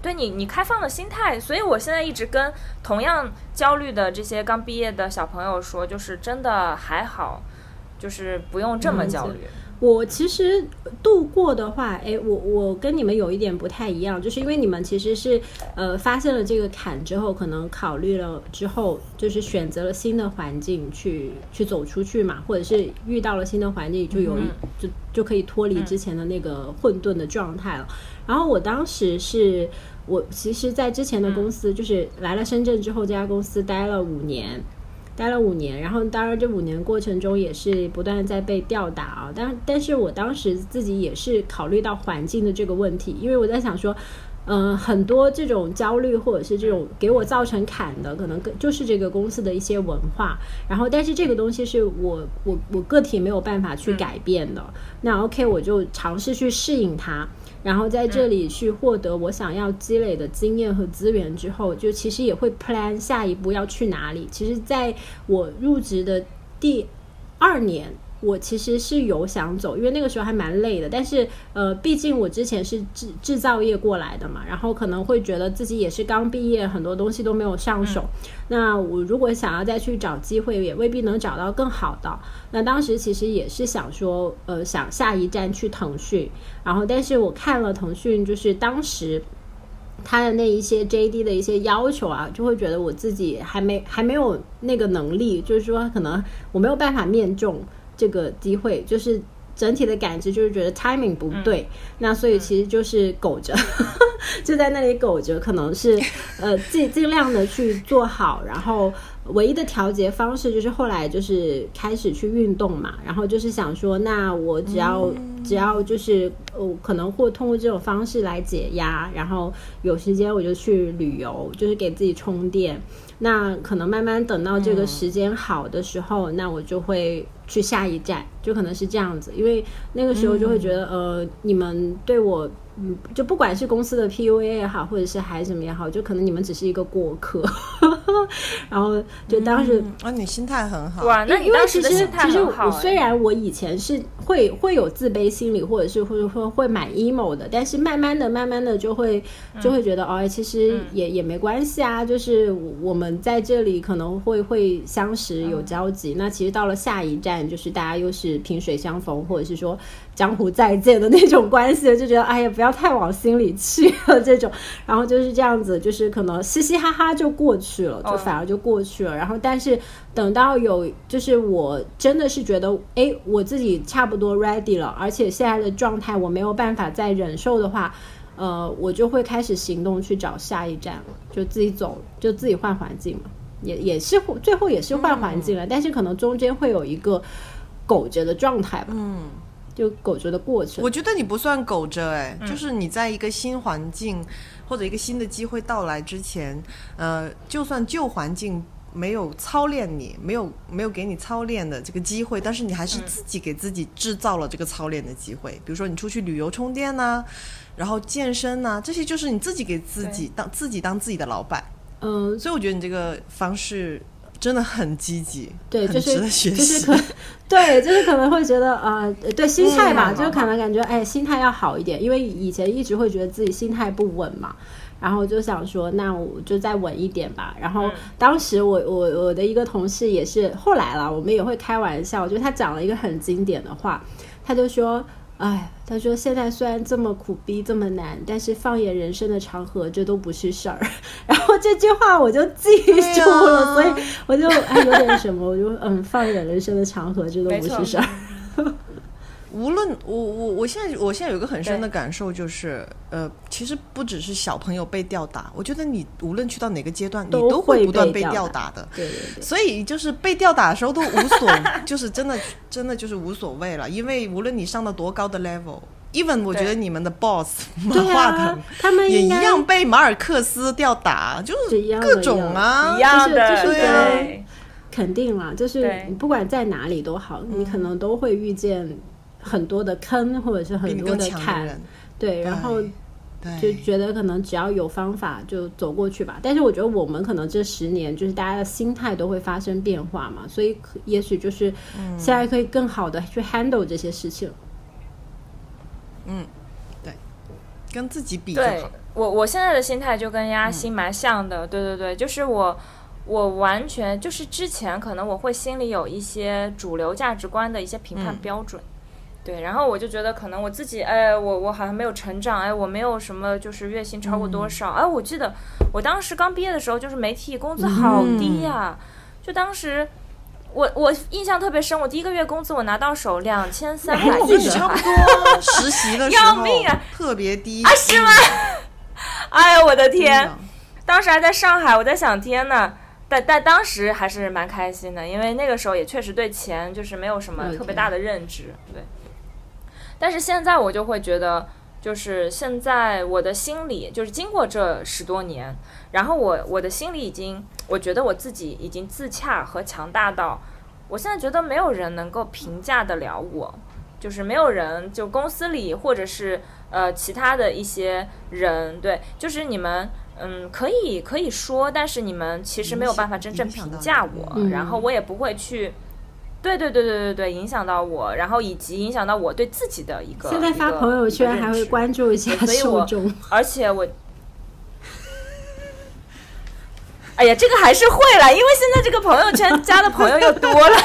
对你，你开放的心态，所以我现在一直跟同样焦虑的这些刚毕业的小朋友说，就是真的还好。就是不用这么焦虑。我其实度过的话，哎，我我跟你们有一点不太一样，就是因为你们其实是呃发现了这个坎之后，可能考虑了之后，就是选择了新的环境去去走出去嘛，或者是遇到了新的环境，就有一就就可以脱离之前的那个混沌的状态了。然后我当时是我其实，在之前的公司，就是来了深圳之后，这家公司待了五年。待了五年，然后当然这五年过程中也是不断在被吊打啊，但但是我当时自己也是考虑到环境的这个问题，因为我在想说，嗯，很多这种焦虑或者是这种给我造成坎的，可能就是这个公司的一些文化，然后但是这个东西是我我我个体没有办法去改变的，那 OK 我就尝试去适应它。然后在这里去获得我想要积累的经验和资源之后，就其实也会 plan 下一步要去哪里。其实，在我入职的第二年，我其实是有想走，因为那个时候还蛮累的。但是呃，毕竟我之前是制制造业过来的嘛，然后可能会觉得自己也是刚毕业，很多东西都没有上手。那我如果想要再去找机会，也未必能找到更好的。那当时其实也是想说，呃，想下一站去腾讯。然后，但是我看了腾讯，就是当时他的那一些 JD 的一些要求啊，就会觉得我自己还没还没有那个能力，就是说可能我没有办法面中。这个机会就是整体的感知，就是觉得 timing 不对，那所以其实就是苟着，就在那里苟着，可能是 呃尽尽量的去做好，然后。唯一的调节方式就是后来就是开始去运动嘛，然后就是想说，那我只要只要就是呃可能会通过这种方式来解压，然后有时间我就去旅游，就是给自己充电。那可能慢慢等到这个时间好的时候，那我就会去下一站，就可能是这样子，因为那个时候就会觉得呃你们对我。嗯，就不管是公司的 PUA 也好，或者是孩子们也好，就可能你们只是一个过客，然后就当时啊，你心态很好。哇，那因为其实其实我虽然我以前是会会有自卑心理，或者是或者说会蛮 emo 的，但是慢慢的慢慢的就会就会觉得哦，其实也也没关系啊，就是我们在这里可能会会相识有交集，那其实到了下一站，就是大家又是萍水相逢，或者是说。江湖再见的那种关系，就觉得哎呀，不要太往心里去了这种，然后就是这样子，就是可能嘻嘻哈哈就过去了，就反而就过去了。然后，但是等到有，就是我真的是觉得，哎，我自己差不多 ready 了，而且现在的状态我没有办法再忍受的话，呃，我就会开始行动去找下一站了，就自己走，就自己换环境嘛，也也是最后也是换环境了，但是可能中间会有一个苟着的状态吧，嗯。就苟着的过程，我觉得你不算苟着，哎，就是你在一个新环境或者一个新的机会到来之前，呃，就算旧环境没有操练你，没有没有给你操练的这个机会，但是你还是自己给自己制造了这个操练的机会。比如说你出去旅游充电呐，然后健身呐，这些就是你自己给自己当自己当自己的老板。嗯，所以我觉得你这个方式。真的很积极，对，就是就是可，对，就是可能会觉得啊，对心态吧，就是可能感觉哎，心态要好一点，因为以前一直会觉得自己心态不稳嘛，然后就想说，那我就再稳一点吧。然后当时我我我的一个同事也是，后来了，我们也会开玩笑，就他讲了一个很经典的话，他就说。哎，他说现在虽然这么苦逼这么难，但是放眼人生的长河，这都不是事儿。然后这句话我就记住了，所以我就哎有点什么，我就嗯，放眼人生的长河，这都不是事儿。无论我我我现在我现在有个很深的感受，就是呃，其实不只是小朋友被吊打，我觉得你无论去到哪个阶段，你都会不断被吊打的。对对对。所以就是被吊打的时候都无所，就是真的真的就是无所谓了，因为无论你上到多高的 level，even 我觉得你们的 boss 马化腾，他们也一样被马尔克斯吊打，就是各种啊，一样的，对，肯定啦，就是你不管在哪里都好，你可能都会遇见。很多的坑，或者是很多的坎，对，然后就觉得可能只要有方法就走过去吧。但是我觉得我们可能这十年，就是大家的心态都会发生变化嘛，所以也许就是现在可以更好的去 handle 这些事情。嗯，对，跟自己比对我我现在的心态就跟丫心蛮像的，对对对，就是我我完全就是之前可能我会心里有一些主流价值观的一些评判标准。对，然后我就觉得可能我自己，哎，我我好像没有成长，哎，我没有什么就是月薪超过多少，哎，我记得我当时刚毕业的时候，就是媒体工资好低呀，就当时我我印象特别深，我第一个月工资我拿到手两千三百，差不多 实习的时候，要命啊，特别低啊，是吗？哎呀，我的天，当时还在上海，我在想，天呐，但但当时还是蛮开心的，因为那个时候也确实对钱就是没有什么特别大的认知，对。但是现在我就会觉得，就是现在我的心里，就是经过这十多年，然后我我的心里已经，我觉得我自己已经自洽和强大到，我现在觉得没有人能够评价得了我，就是没有人，就公司里或者是呃其他的一些人，对，就是你们，嗯，可以可以说，但是你们其实没有办法真正评价我，然后我也不会去。对对对对对对，影响到我，然后以及影响到我对自己的一个。现在发朋友圈还会关注一下受众，而且我。哎呀，这个还是会了，因为现在这个朋友圈 加的朋友又多了，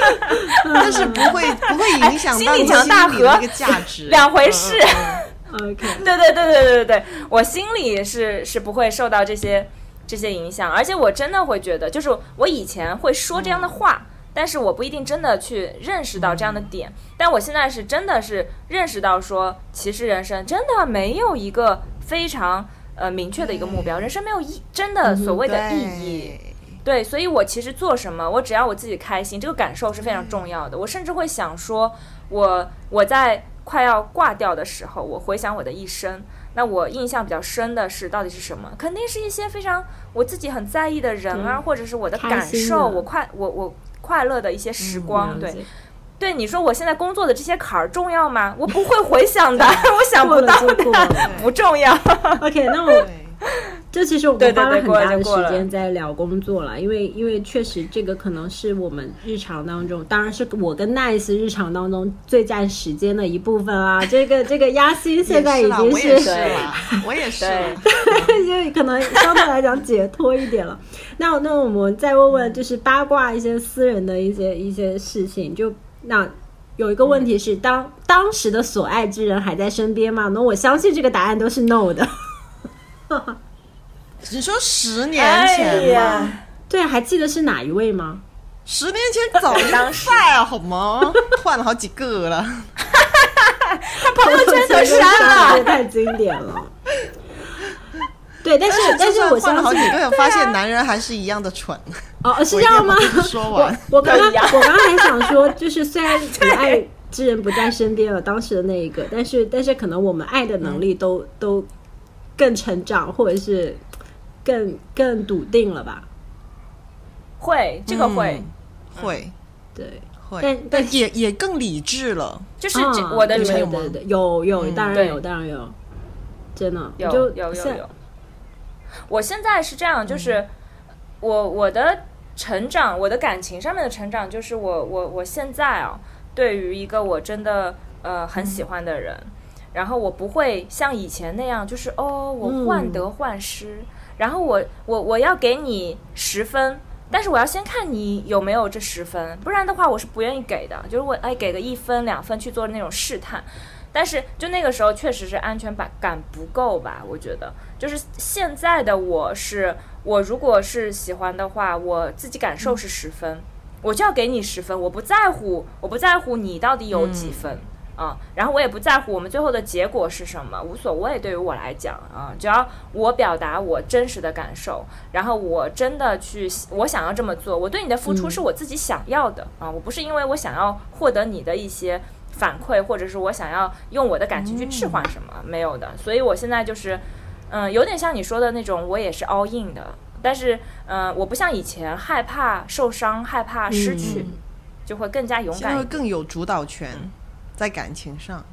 但是不会不会影响到心理强大和一个价值两回事。OK，对对对对对对对，我心里是是不会受到这些这些影响，而且我真的会觉得，就是我以前会说这样的话，但是我不一定真的去认识到这样的点，但我现在是真的是认识到说，其实人生真的没有一个非常。呃，明确的一个目标，人生没有意，真的所谓的意义，对，所以我其实做什么，我只要我自己开心，这个感受是非常重要的。我甚至会想说，我我在快要挂掉的时候，我回想我的一生，那我印象比较深的是到底是什么？肯定是一些非常我自己很在意的人啊，或者是我的感受，我快我我快乐的一些时光，对。对你说，我现在工作的这些坎儿重要吗？我不会回想的，我想不到的，不重要。OK，那我 这其实我们花了很大的时间在聊工作了，因为因为确实这个可能是我们日常当中，当然是我跟 Nice 日常当中最占时间的一部分啊。这个这个压心现在已经是，我也是，因为可能相对来讲解脱一点了。那那我们再问问，就是八卦一些私人的一些一些事情，就。那有一个问题是，当当时的所爱之人还在身边吗？那我相信这个答案都是 no 的。你说十年前吗？对，还记得是哪一位吗？十年前早就晒啊，好吗？换了好几个了，他朋友圈都删了，太经典了。对，但是但是我相信，好几个发现男人还是一样的蠢。哦，是这样吗？说完，我刚刚我刚刚还想说，就是虽然你爱之人不在身边了，当时的那一个，但是但是可能我们爱的能力都都更成长，或者是更更笃定了吧？会，这个会。会，对，会，但但也也更理智了。就是我的对对对，有有，当然有，当然有，真的有有有有。我现在是这样，就是我我的成长，我的感情上面的成长，就是我我我现在啊，对于一个我真的呃很喜欢的人，然后我不会像以前那样，就是哦我患得患失，然后我我我要给你十分，但是我要先看你有没有这十分，不然的话我是不愿意给的，就是我哎给个一分两分去做那种试探。但是就那个时候确实是安全感感不够吧？我觉得。就是现在的我是我如果是喜欢的话，我自己感受是十分，我就要给你十分，我不在乎我不在乎你到底有几分啊，然后我也不在乎我们最后的结果是什么，无所谓。对于我来讲啊，只要我表达我真实的感受，然后我真的去我想要这么做，我对你的付出是我自己想要的啊，我不是因为我想要获得你的一些。反馈，或者是我想要用我的感情去置换什么，没有的。所以我现在就是，嗯，有点像你说的那种，我也是 all in 的。但是，嗯，我不像以前害怕受伤、害怕失去，就会更加勇敢，会更有主导权在感情上。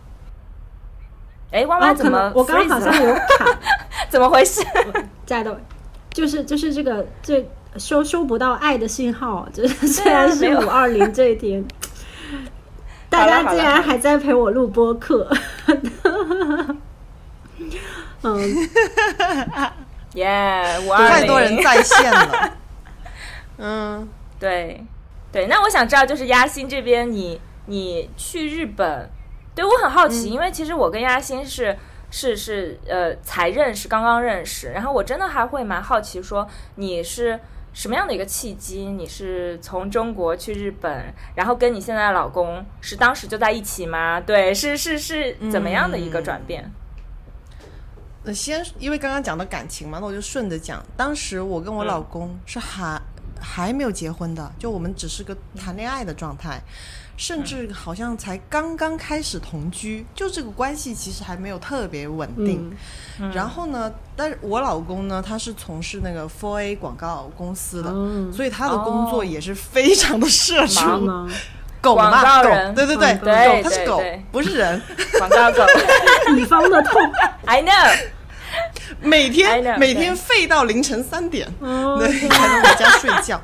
哎，弯弯怎么？我刚刚好像有卡，怎么回事？在的，就是就是这个这收收不到爱的信号，就是虽然是五二零这一天。大家竟然还在陪我录播客，嗯，耶，五二零太多人在线了。嗯，对，对，那我想知道，就是压心这边，你你去日本，对我很好奇，因为其实我跟亚欣是是是呃才认识，刚刚认识，然后我真的还会蛮好奇，说你是。什么样的一个契机？你是从中国去日本，然后跟你现在的老公是当时就在一起吗？对，是是是怎么样的一个转变？那先因为刚刚讲到感情嘛，那我就顺着讲。当时我跟我老公是还还没有结婚的，就我们只是个谈恋爱的状态。甚至好像才刚刚开始同居，就这个关系其实还没有特别稳定。然后呢，但是我老公呢，他是从事那个 Four A 广告公司的，所以他的工作也是非常的社畜。狗嘛，狗，对对对，狗，他是狗，不是人。广告狗，女方的痛，I know。每天每天废到凌晨三点，对，才能回家睡觉。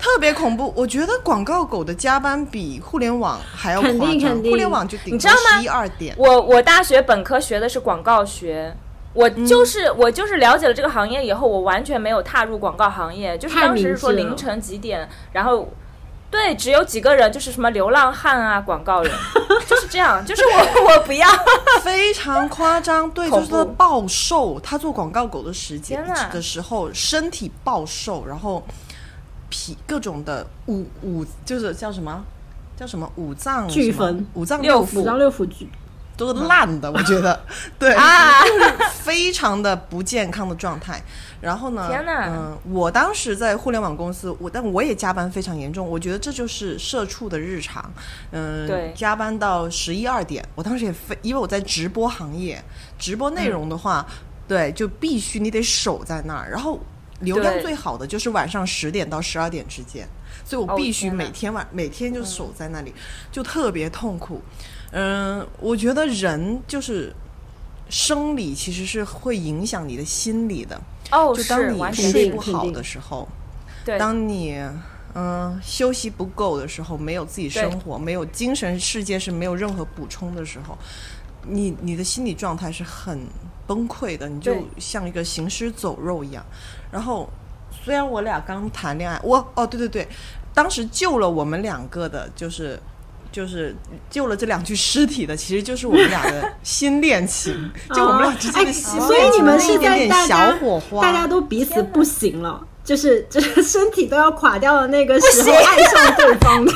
特别恐怖。我觉得广告狗的加班比互联网还要夸肯定张，肯定互联网就顶你知道吗十一二点。我我大学本科学的是广告学，我嗯就是、我就是了解了这个行业以后，我完全没有踏入广告行业，就是当时是说凌晨几点，然后。对，只有几个人，就是什么流浪汉啊，广告人，就是这样，就是我我不要，非常夸张，对，就是他暴瘦，他做广告狗的时间的时候，身体暴瘦，然后皮各种的五五就是叫什么？叫什么？五脏俱焚五脏六腑五脏六腑俱都是烂的，我觉得。对啊，非常的不健康的状态。然后呢，天哪嗯，我当时在互联网公司，我但我也加班非常严重，我觉得这就是社畜的日常。嗯，对加班到十一二点，我当时也非因为我在直播行业，直播内容的话，对，就必须你得守在那儿，然后流量最好的就是晚上十点到十二点之间，所以我哦必须每天晚每天就守在那里，就特别痛苦。嗯，我觉得人就是生理其实是会影响你的心理的。哦，就当你睡不好的时候，对，当你嗯、休息不够的时候，没有自己生活，没有精神世界是没有任何补充的时候，你你的心理状态是很崩溃的，你就像一个行尸走肉一样。然后虽然我俩刚谈恋爱，我哦对对对，当时救了我们两个的就是。就是救了这两具尸体的，其实就是我们俩的新恋情，就我们俩之间的哎新恋情所以你们是一点点在小火花，大家都彼此不行了，就是 就是身体都要垮掉的那个时候，爱上对方的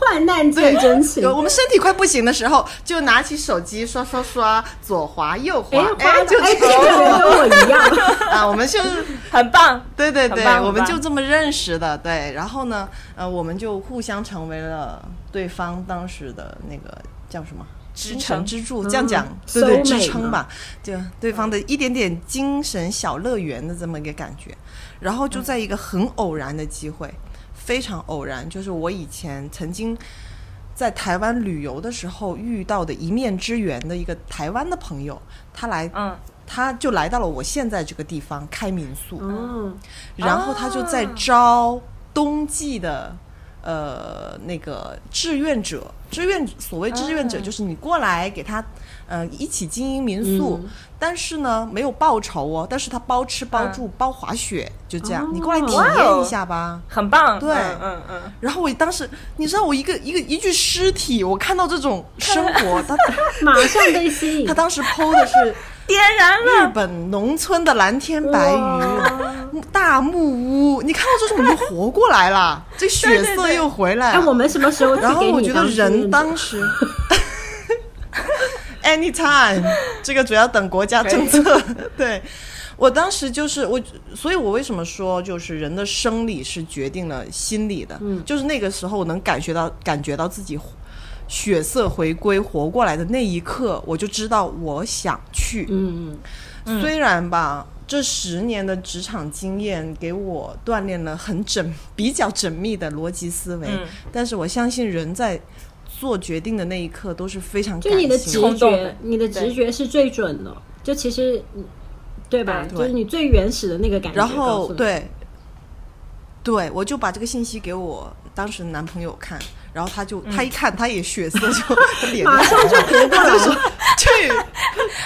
患难见真情。我们身体快不行的时候，就拿起手机刷刷刷，左滑右滑，哎，哎，就哎，这个人跟我一样，啊，我们就是 很棒，对对对我们就这么认识的，对。然后呢，呃，我们就互相成为了对方当时的那个叫什么？支撑支柱，嗯这样讲，对对支撑吧，就对方的一点点精神小乐园的这么一个感觉。然后就在一个很偶然的机会，非常偶然，就是我以前曾经在台湾旅游的时候遇到的一面之缘的一个台湾的朋友，他来，嗯，他就来到了我现在这个地方开民宿，嗯，然后他就在招冬季的。呃，那个志愿者，志愿所谓志愿者啊就是你过来给他，呃，一起经营民宿，嗯。但是呢没有报酬哦，但是他包吃包嗯。住、包滑雪，就这样，哦。你过来体验一下吧。很棒，对。嗯嗯嗯，然后我当时，你知道我一个一个一具尸体，我看到这种生活，他 马上被吸引。他。当时剖的是点燃了。日，本农村的蓝天白云、大木屋，你看到这种你就活过来了，这血色又回来哎，我了。们什么时候然后我觉得人当时 anytime，这个主要等国家政策。对。我当时就是我，所以我为什么说就是人的生理是决定了心理的，嗯。就是那个时候我能感觉到感觉到自己血色回归活过来的那一刻，我就知道我想去。嗯嗯，虽然吧，这十年的职场经验给我锻炼了很缜、比较缜密的逻辑思维，嗯但是我相信人在做决定的那一刻都是非常就你的直觉，你的直觉是最准的。就其实，嗯对吧？对就是你最原始的那个感觉。然后对，对我就把这个信息给我当时的男朋友看，然后他就、他一看，他也血色就他 脸马上就红过来了。去，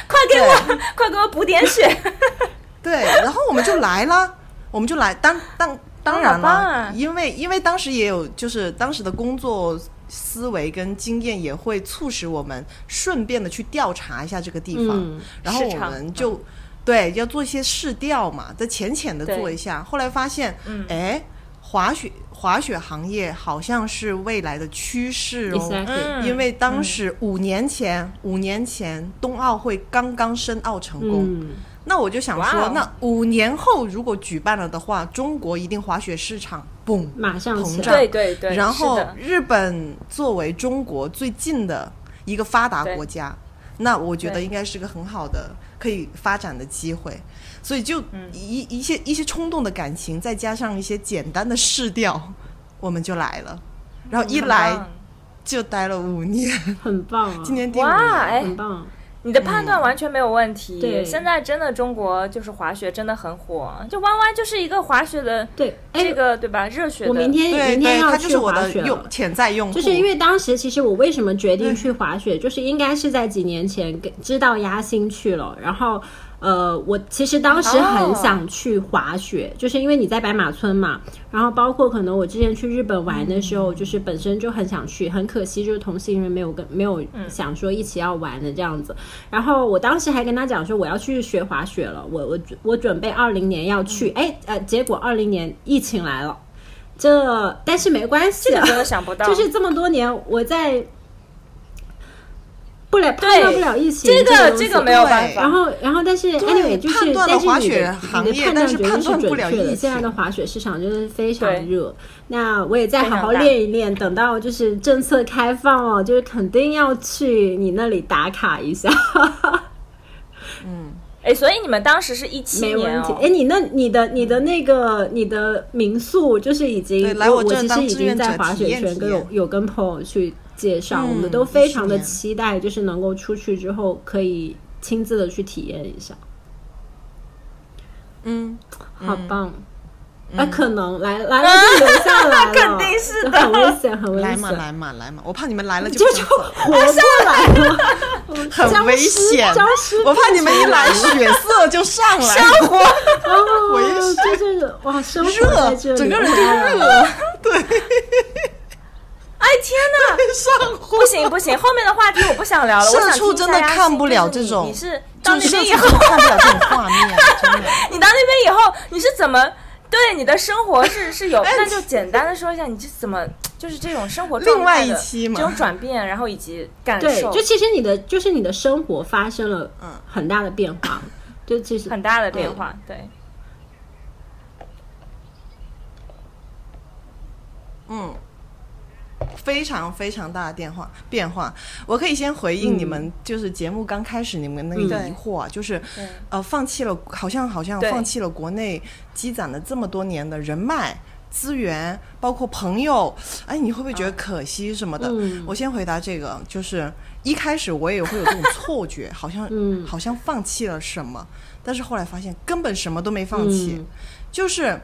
快给我，快给我补点血，对，然后我们就来了，我们就来，当当当然了，啊。因为因为当时也有，就是当时的工作思维跟经验也会促使我们顺便的去调查一下这个地方，嗯然后我们就、对要做一些试调嘛，再浅浅的做一下，后来发现，嗯。哎，滑雪滑雪行业好像是未来的趋势哦。因为当时五年前，五年前冬奥会刚刚申奥成功，嗯，那我就想说，那五年后如果举办了的话，中国一定滑雪市场嘣马上膨胀。对对对，然后日本作为中国最近的一个发达国家，那我觉得应该是个很好的可以发展的机会。所以就嗯一一些一些冲动的感情，再加上一些简单的试调，我们就来了。然后一来就待了五年，很棒啊，今年第五哇，年。哎很，棒。你的判断完全没有问题。对现在真的中国就是滑雪真的很火，就弯弯就是一个滑雪的对，哎这，个对吧？热血的。我明天对明天对，要去它就是我的滑雪了用潜在用户，就是因为当时其实我为什么决定去滑雪，就是应该是在几年前跟知道压星去了，然后呃，我其实当时很想去滑雪，就是因为你在白马村嘛，然后包括可能我之前去日本玩的时候，就是本身就很想去，很可惜就是同性人没有跟没有想说一起要玩的这样子，然后我当时还跟他讲说我要去学滑雪了，我我我准备二零年要去，哎呃，结果二零年疫情来了。这但是没关系，这个真的想不到，就是这么多年我在不了判对断不了疫情这个个东西这个没有办对法。然后，然后，但是 anyway 就是但是你的你的判断绝对是准确的。现在的滑雪市场真的非常热，那我也再好好练一练，等到就是政策开放哦，就是肯定要去你那里打卡一下，嗯哎，所以你们当时是一七没年哦。。问题哎，你那你的你的那个你的民宿就是已经对来我这我其实已当志愿者经在滑雪圈跟有有跟朋友去介绍，我们嗯都非常的期待，就是能够出去之后可以亲自的去体验一下。嗯，好棒！啊，可能来 来了就留下来了，肯定是的。很危险，很危险，来嘛来嘛来嘛，我怕你们来了就这就活下来了，很危险。僵尸，我怕你们一来血色就上来，哦，危险这就是哇，生活热整个人就哇。热，哎天哪！上 火不行不行，后面的话题我不想聊了。我社想畜真的看不了这种你是到那边以后看不了这种画面，真的。你到那边以后，你是怎么对你的生活是 是有？哎那就简单的说一下，你是怎么就是这种生活状另外态的一期嘛这种转变，然后以及感对，受，就其实你的就是你的生活发生了嗯很大的变化，就其实很大的变化。对，嗯，非常非常大的变化变化。我可以先回应你们，就是节目刚开始你们那个嗯疑惑啊，就是呃，放弃了，好像好像放弃了国内积攒了这么多年的人脉。资源包括朋友，哎，你会不会觉得可惜什么的？嗯。我先回答这个，就是一开始我也会有这种错觉，好像、嗯。好像放弃了什么，但是后来发现根本什么都没放弃，嗯。就是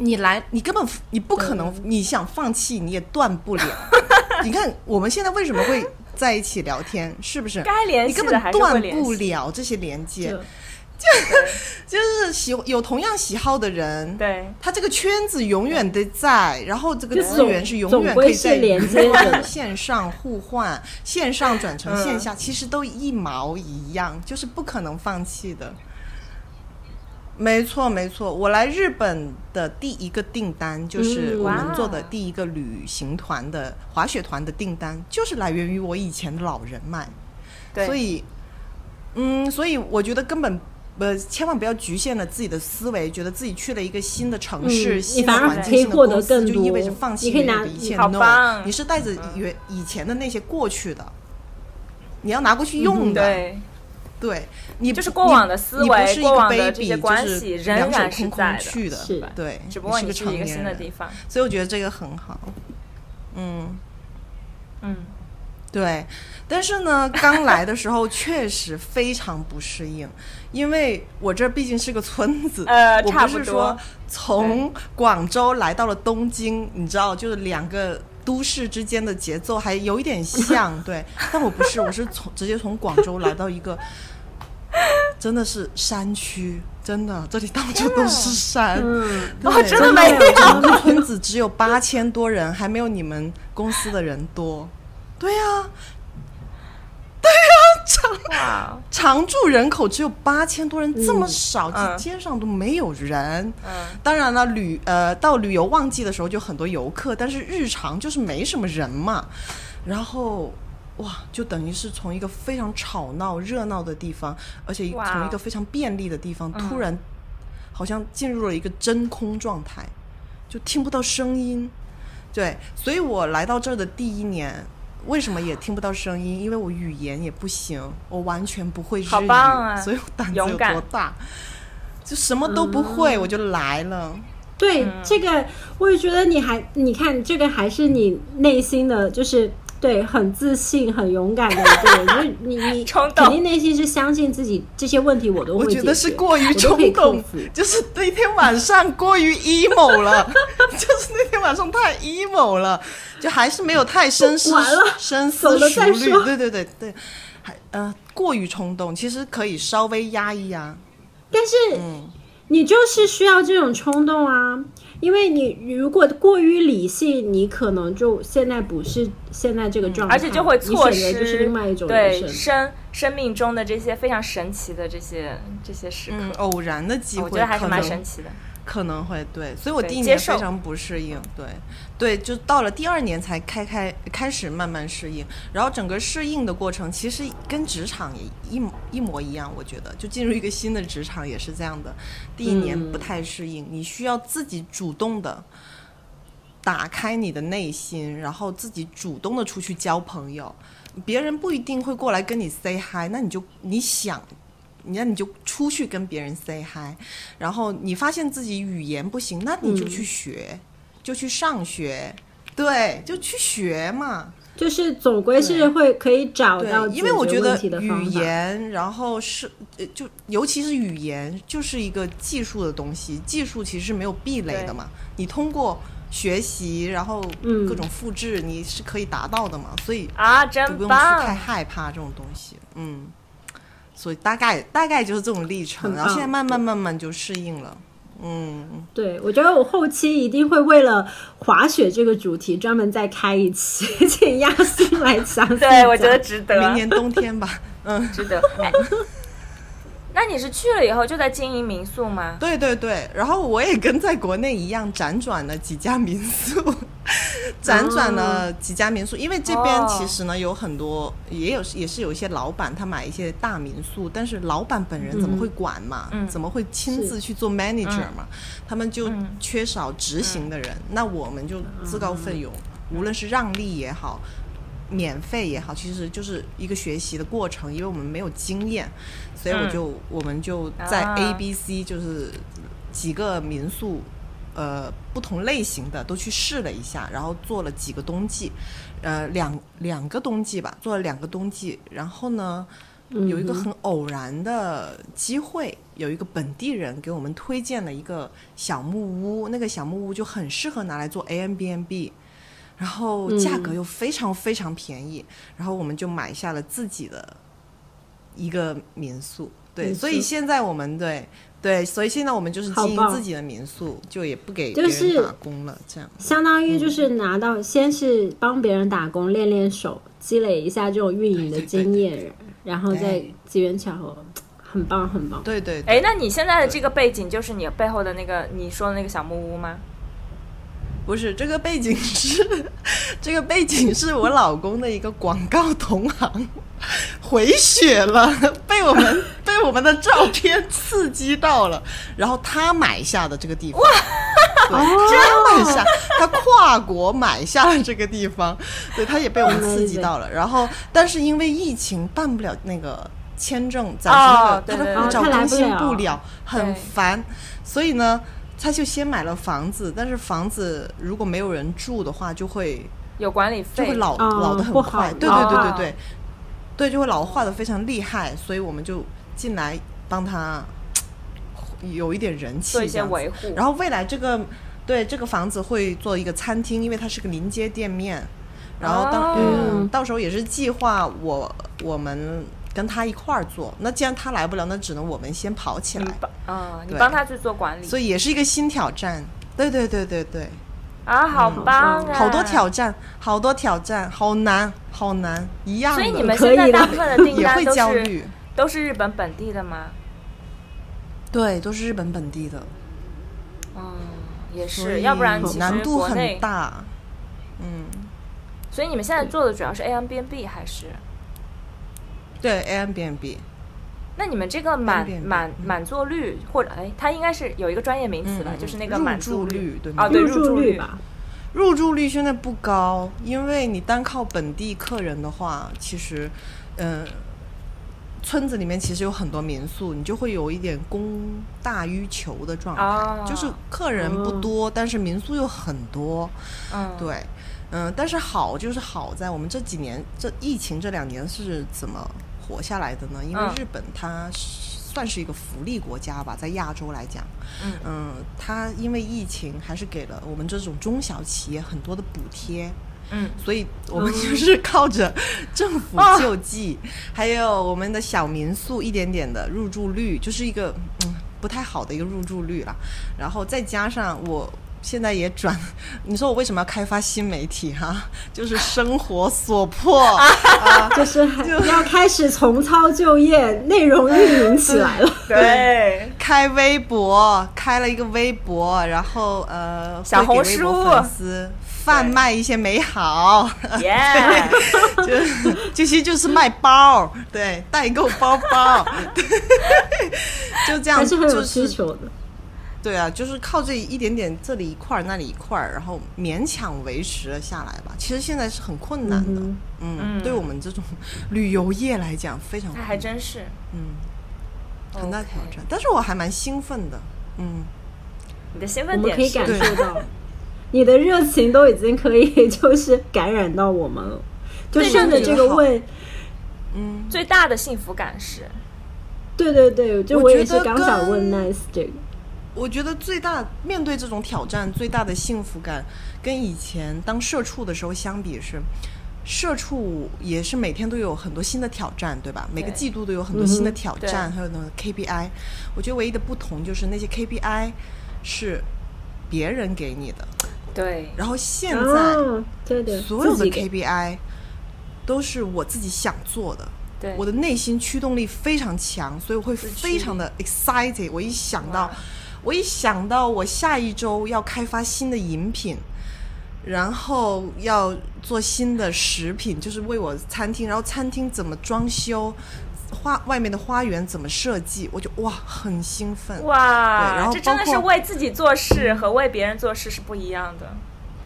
你来，你根本你不可能，你想放弃你也断不了。你看我们现在为什么会在一起聊天，是不是？该联你根本断不。了这些连接就，就是喜有同样喜好的人，对，他这个圈子永远的在，然后这个资源是永远可以在连接着的线上互换，线上转成线嗯下，其实都一毛一样，就是不可能放弃的。没错，没错。我来日本的第一个订单，就是嗯我们做的第一个旅行团的滑雪团的订单，就是来源于我以前的老人脉。对，所以，嗯，所以我觉得根本呃，千万不要局限了自己的思维，觉得自己去了一个新的城市、嗯新的环境、获得公司，更多就意味着放弃你的一切。好 no，棒你是带着原以前的那些过去的，你要拿过去用的。对，对你就是过往的思维你不是一个过往的这些关系就是仍两手然是空在的空去的，是对，只不过是一个新的地方。所以我觉得这个很好。嗯，嗯，对，但是呢，刚来的时候确实非常不适应，因为我这毕竟是个村子，呃我差不多不是说从广州来到了东京，你知道，就是两个都市之间的节奏还有一点像，对，但我不是，我是从直接从广州来到一个。真的是山区，真的，这里到处都是山。嗯，对哦真的没有整个村子只有八千多人，还没有你们公司的人多。对呀、哇，常住人口只有八千多人，这么少，嗯街上都没有人。嗯，当然了，旅呃到旅游旺季的时候就很多游客，但是日常就是没什么人嘛。然后哇，就等于是从一个非常吵闹热闹的地方，而且从一个非常便利的地方，嗯突然好像进入了一个真空状态，就听不到声音。对，所以我来到这儿的第一年。为什么也听不到声音？因为我语言也不行，我完全不会日好语，棒啊所以我胆子有多大，就什么都不会，我就来了。对、嗯这个，我也觉得你还，你看这个还是你内心的，就是对，很自信、很勇敢的一个人，就是你你冲动。肯定内心是相信自己这些问题我都会我觉得是过于冲动，就是那天晚上过于 emo 了，就是那天晚上太 emo 了，就还是没有太深思深思熟虑，对对对对，还呃过于冲动，其实可以稍微压一压。但是你就是需要这种冲动啊，因为你如果过于理性，你可能就现在不是现在这个状态，而且就会错失就是失另外一种对生。生生命中的这些非常神奇的这些这些时刻，嗯，偶然的机会，我觉得还是蛮神奇的。可能会对，所以我第一年非常不适应，对对，就到了第二年才开开开始慢慢适应，然后整个适应的过程其实跟职场也一模一模一样，我觉得就进入一个新的职场也是这样的，第一年不太适应，你需要自己主动的打开你的内心，然后自己主动的出去交朋友，别人不一定会过来跟你 say hi，那你就你想。那你就出去跟别人 say hi，然后你发现自己语言不行，那你就去学，就去上学，对，就去学嘛。就是总归是会可以找到因为我觉得语。言，然后是呃就尤其是语言，就是一个技术的东西，技术其实是没有壁垒的嘛。你通过学习，然后嗯各种复制，你是可以达到的嘛。所以啊，就真不用去太！害怕这种东西，嗯，所以大概大概就是这种历程，然后现在慢慢慢慢就适应了，嗯，对，我觉得我后期一定会为了滑雪这个主题专门再开一期，请亚欣来讲。对，我觉得值得，明年冬天吧，嗯，值得。哎，那你是去了以后就在经营民宿吗？对对对，然后我也跟在国内一样辗转了几家民宿，辗转了几家民宿，因为这边哦。其实呢有很多，也有也是有一些老板他买一些大民宿，但是老板本人怎么会管嘛？嗯。怎么会亲自去做 manager 嘛？他们就嗯。缺少执行的人，那我们就自告奋勇，无论是让利也好。免费也好，其实就是一个学习的过程，因为我们没有经验，所以我嗯。就、我们就在啊。A、B、C 就是几个民宿，呃，不同类型的都去试了一下，然后做了几个冬季，呃，两两个冬季吧，做了两个冬季，然后呢，有一个很偶然的机会，有一个本地人给我们推荐了一个小木屋，那个小木屋就很适合拿来做 A M B N B。然后价格又非常非常便宜，然后我们就买下了自己的一个民宿。对，所以现在我们对对，所以现在我们就是经营自己的民宿，就也不给别人打工了，这样。相当于就是拿到，先是帮别人打工练练手，积累一下这种运营的经验，然后再机缘巧合，很棒很棒。对对对哎，那你现在的这个背景就是你背后的那个你说的那个小木屋吗？不是这个背景是，这个背景是我老公的一个广告同行回血了，被我们被我们的照片刺激到了，然后他买下的这个地方，对，他买下，他跨国买下了这个地方，对，他也被我们刺激到了。然后，但是因为疫情办不了那个签证，暂时他的护照更新不了很烦，所以呢。他就先买了房子，但是房子如果没有人住的话，就会有管理费，就会老、哦老的很快，对对哦对对对，对就会老化的非常厉害，所以我们就进来帮他有一点人气做一些维护。然后未来这个对这个房子会做一个餐厅，因为它是个临街店面。然后到、哦嗯，到时候也是计划我我们跟他一块儿做。那既然他来不了，那只能我们先跑起来。啊，你帮他去做管理，所以也是一个新挑战。对对对对对，啊，好棒啊！好多挑战，好多挑战，好难，好难，一样的。所以你们可以的现在大部分的订也会单都是焦虑，都是日本本地的吗？对，都是日本本地的，嗯，也是，要不然其实难度很，大。嗯，所以你们现在做的主要是 A M B N B 还是？对 a m b n b 那你们这个满 Airbnb 满嗯。满座率，或者哎，它应该是有一个专业名词吧，就是那个入满座住率对吗？啊，对入住率。住率吧，入住率现在不高，因为你单靠本地客人的话，其实，嗯、村子里面其实有很多民宿，你就会有一点供大于求的状态，哦就是客人不多，但是民宿又很多，嗯，对。嗯，但是好就是好在我们这几年这疫情这两年是怎么活下来的呢？因为嗯日本它算是一个福利国家吧，在亚洲来讲，嗯它因为疫情还是给了我们这种中小企业很多的补贴。嗯，所以我们就是靠着政府哦救济，还有我们的小民宿一点点的入住率，就是一个嗯不太好的一个入住率啦。然后再加上我现在也转，你说我为什么要开发新媒体哈、就是生活所迫 啊，就是还要开始重操旧业，内容运营起来了。对，开微博，开了一个微博，然后呃，小红书粉丝贩卖一些美好。耶，就其实就是卖包，对，代购包包，对，就这样，还是很有就是需求的。对啊，就是靠这一点点这里一块儿那里一块儿，然后勉强维持了下来吧。其实现在是很困难的，嗯对我们这种旅游业来讲非常困难，还真是嗯，很大挑战。但是我还蛮兴奋的，嗯，你的兴奋点可以感受到你的热情都已经可以 就是感染到我们了。就顺着这个问，嗯，最大的幸福感是，对对对，就我我也是刚想问 Nice 这个。我觉得最大面对这种挑战，最大的幸福感跟以前当社畜的时候相比是，社畜也是每天都有很多新的挑战，对吧？每个季度都有很多新的挑战，还有那种 KPI。我觉得唯一的不同就是那些 KPI 是别人给你的，对，然后现在哦，对对，所有的 KPI 都是我自己想做的。对，我的内心驱动力非常强，所以我会非常的 excited。我一想到哇，我一想到我下一周要开发新的饮品，然后要做新的食品，就是为我餐厅，然后餐厅怎么装修，花外面的花园怎么设计，我就哇很兴奋。哇，对然后这真的是为自己做事和为别人做事是不一样的，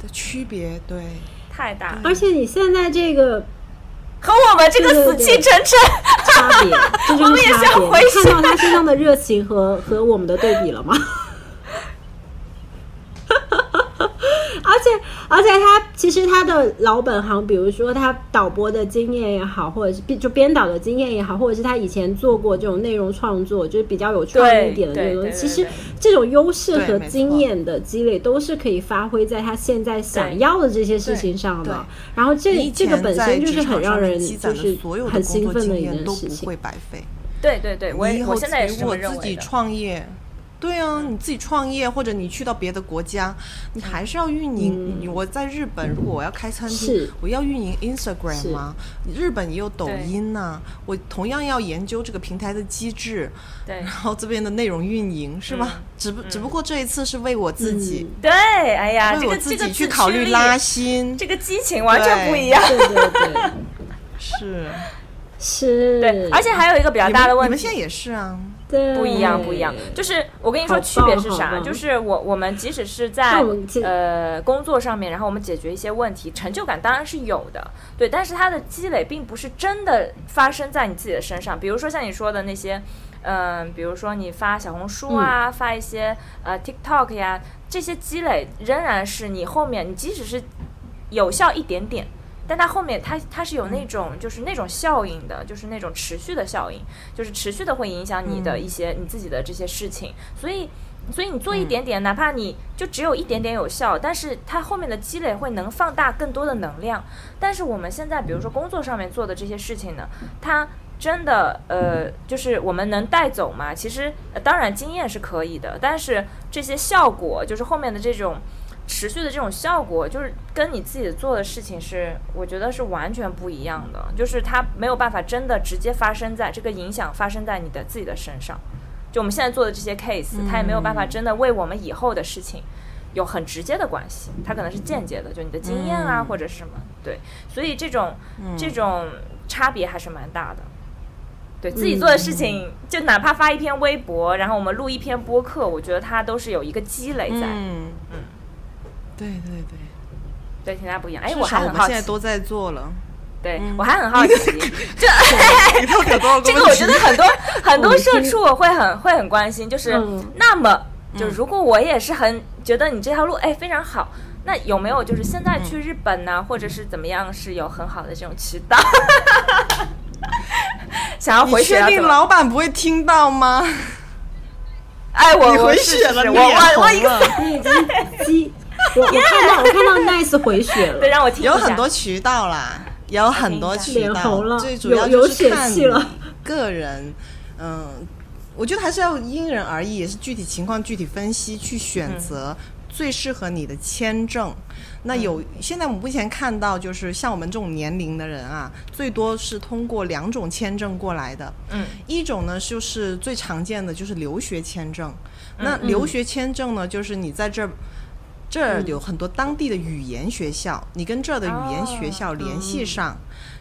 的区别，对，太大，而且你现在这个和我们这个死气沉沉，差别，这就我们也是是差别。要回你看到他身上的热情和和我们的对比了吗？而且而且他其实他的老本行，比如说他导播的经验也好，或者是编就编导的经验也好，或者是他以前做过这种内容创作，就是比较有创意一点的这种东西。对对对其实这种优势和经验的积累，都是可以发挥在他现在想要的这些事情上的。然后这这个本身就是很让人就是很兴奋的一件事情不会。白费。对对对，我以后我现在也是这么如果自己。创业，对啊，你自己创业或者你去到别的国家，你还是要运营。你我在日本，如果我要开餐厅，我要运营 Instagram 是。吗？日本也有抖音呐、我同样要研究这个平台的机制，对。然后这边的内容运营是吧？嗯。只不只不过这一次是为我自己，对，哎呀，为我自己去考虑拉新，这个激情完全不一样。对。对 对，是是，对，而且还有一个比较大的问题。们你们现在，也是啊，对不一样，不一样。就是我跟你说，区别是啥？就是我我们即使是在呃工作上面，然后我们解决一些问题，成就感当然是有的，对。但是它的积累并不是真的发生在你自己的身上。比如说像你说的那些，嗯、比如说你发小红书啊，发一些呃 TikTok 呀，这些积累仍然是你后面你即使是有效一点点。但它后面它它是有那种就是那种效应的，就是那种持续的效应，就是持续的会影响你的一些、你自己的这些事情，所以所以你做一点点，哪怕你就只有一点点有效，但是它后面的积累会能放大更多的能量。但是我们现在比如说工作上面做的这些事情呢，它真的呃，就是我们能带走吗？其实、呃当然经验是可以的，但是这些效果就是后面的这种。持续的这种效果，就是跟你自己做的事情是，我觉得是完全不一样的。就是它没有办法真的直接发生在这个影响发生在你的自己的身上。就我们现在做的这些 case，它也没有办法真的为我们以后的事情有很直接的关系，它可能是间接的，就你的经验啊、嗯或者是什么。对，所以这种、这种差别还是蛮大的。对自己做的事情，就哪怕发一篇微博，然后我们录一篇播客，我觉得它都是有一个积累在。嗯嗯，对对对，对，现在不一样。哎，我还很好奇，现在都在做了。对、我还很好奇，这这个我觉得很多很多社畜会很会很关心，就是、嗯那么就如果我也是很觉得你这条路哎非常好，那有没有就是现在去日本呢，或者是怎么样，是有很好的这种渠道？想要回血要怎么？确定老板不会听到吗？哎，我你回血了，我你脸我我一个红了。你已经激，我我看到我看到 nice 回血了对，，让我听。有很多渠道啦，有很多渠道，了最主要就是看你个人，嗯，我觉得还是要因人而异，也是具体情况具体分析去选择最适合你的签证。那有现在我们目前看到，就是像我们这种年龄的人啊，最多是通过两种签证过来的。嗯，一种呢就是最常见的就是留学签证。嗯那留学签证呢，就是你在这儿。这儿有很多当地的语言学校，你跟这儿的语言学校联系上，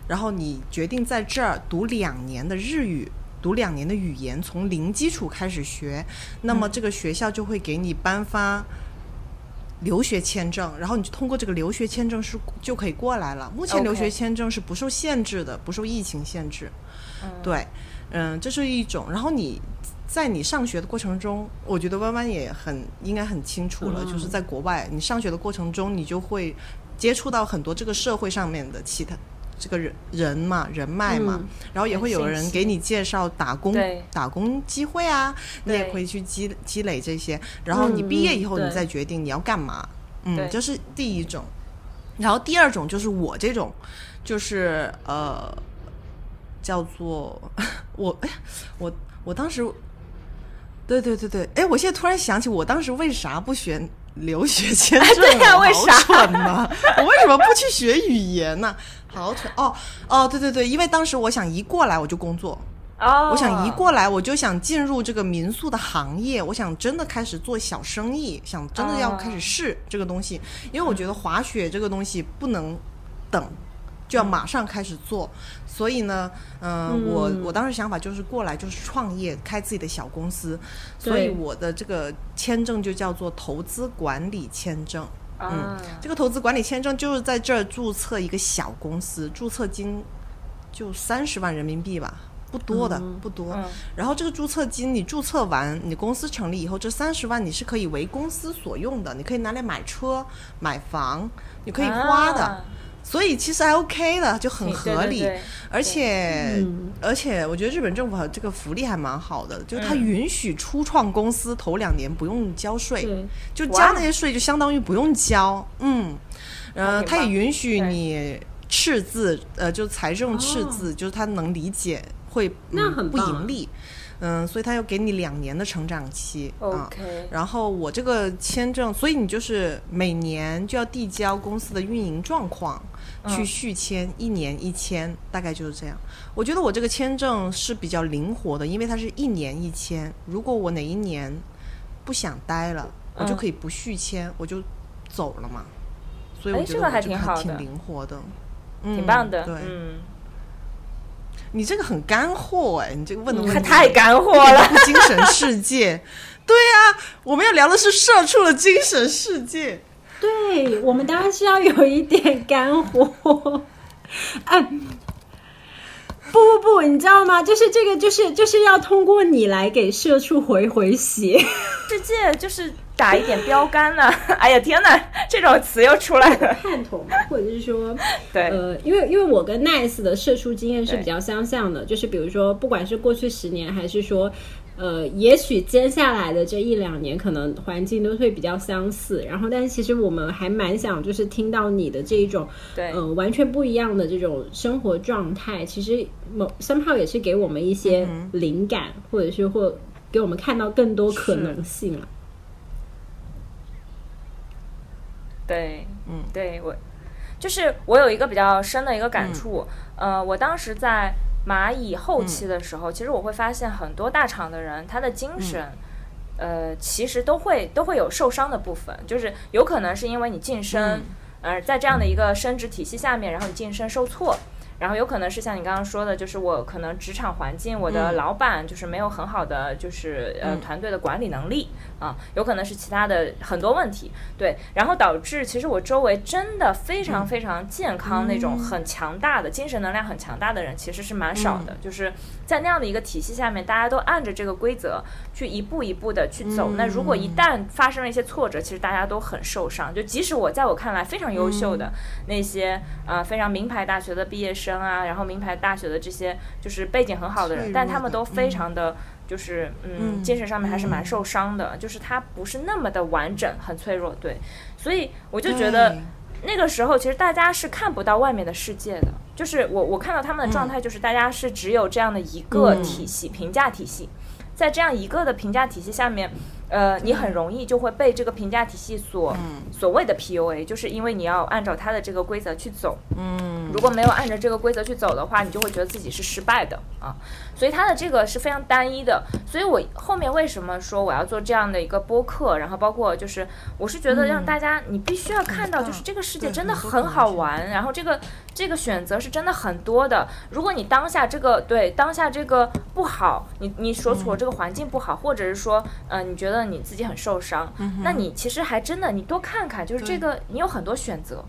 然后你决定在这儿读两年的日语，读两年的语言，从零基础开始学，那么这个学校就会给你颁发留学签证，然后你就通过这个留学签证是就可以过来了。目前留学签证是不受限制的，不受疫情限制。对，嗯，这是一种。然后你在你上学的过程中，我觉得弯弯也很应该很清楚了，就是在国外，你上学的过程中，你就会接触到很多这个社会上面的其他。这个人人嘛，人脉嘛，嗯。然后也会有人给你介绍打工打工机会啊，你也对可以去积积累这些，然后你嗯毕业以后你再决定你要干嘛，嗯，对。这是第一种。然后第二种就是我这种，就是呃，叫做 我 我我当时，对对对对，哎，我现在突然想起，我当时为啥不选留学签证、对呀啊？为啥？好蠢呐、我为什么不去学语言呢、好蠢哦哦，对对对，因为当时我想一过来我就工作，哦，我想一过来我就想进入这个民宿的行业，我想真的开始做小生意，想真的要开始试这个东西，因为我觉得滑雪这个东西不能等，就要马上开始做。所以呢，嗯、我我当时想法就是过来就是创业，开自己的小公司，所以我的这个签证就叫做投资管理签证。嗯啊，这个投资管理签证就是在这儿注册一个小公司，注册金就三十万人民币吧，不多的，不多。嗯然后这个注册金你注册完，你公司成立以后，这三十万你是可以为公司所用的，你可以拿来买车、买房，你可以花的。啊所以其实还 OK 的，就很合理。对而且、嗯而且我觉得日本政府这个福利还蛮好的，就是它嗯允许初创公司头两年不用交税。对，就哇交那些税，就相当于不用交。嗯，呃，它也允许你赤字，呃，就财政赤字，就是它能理解会、嗯、不那很棒盈利。嗯，所以他要给你两年的成长期啊。OK，然后我这个签证，所以你就是每年就要递交公司的运营状况，去嗯续签，一年一签，大概就是这样。我觉得我这个签证是比较灵活的，因为它是一年一签。如果我哪一年不想待了，我就嗯可以不续签，我就走了嘛。所以我哎这个还觉得我这挺好的挺灵活的，嗯、挺棒的，对，嗯，你这个很干货哎，你这个问的问题太太干货了。精神世界。对呀、我们要聊的是社畜的精神世界。对我们当然是要有一点干货。哎，不不不，你知道吗？就是这个，就是就是要通过你来给社畜回回血。世界就是打一点标杆呢、哎呀天哪，这种词又出来了。探头嘛，或者是说，对，呃，因为因为我跟 Nice 的社畜经验是比较相像的，就是比如说，不管是过去十年，还是说，呃，也许接下来的这一两年，可能环境都会比较相似。然后，但是其实我们还蛮想，就是听到你的这一种，对呃，完全不一样的这种生活状态，其实某 somehow 也是给我们一些灵感，或者是或给我们看到更多可能性啊。对，嗯，对我就是我有一个比较深的一个感触，呃，我当时在蚂蚁后期的时候，其实我会发现很多大厂的人，他的精神。呃，其实都会都会有受伤的部分，就是有可能是因为你晋升，呃，在这样的一个升职体系下面，然后你晋升受挫，然后有可能是像你刚刚说的，就是我可能职场环境，我的老板就是没有很好的就是呃团队的管理能力啊，有可能是其他的很多问题，对，然后导致其实我周围真的非常非常健康那种很强大的精神能量很强大的人其实是蛮少的，就是在那样的一个体系下面，大家都按着这个规则去一步一步的去走，那如果一旦发生了一些挫折，其实大家都很受伤，就即使我在我看来非常优秀的那些呃非常名牌大学的毕业生。啊，然后名牌大学的这些就是背景很好的人，但他们都非常的，就是嗯，精神上面还是蛮受伤的，就是他不是那么的完整，很脆弱，对，所以我就觉得那个时候其实大家是看不到外面的世界的，就是我我看到他们的状态，就是大家是只有这样的一个体系评价体系，在这样一个的评价体系下面。呃，你很容易就会被这个评价体系所所谓的 PUA，就是因为你要按照它的这个规则去走。嗯，如果没有按照这个规则去走的话，你就会觉得自己是失败的啊。所以它的这个是非常单一的。所以我后面为什么说我要做这样的一个播客，然后包括就是我是觉得让大家你必须要看到，就是这个世界真的很好玩，然后这个这个选择是真的很多的。如果你当下这个对当下这个不好，你你所处的这个环境不好，或者是说呃你觉得。你自己很受伤，那你其实还真的，你多看看，就是这个，你有很多选择，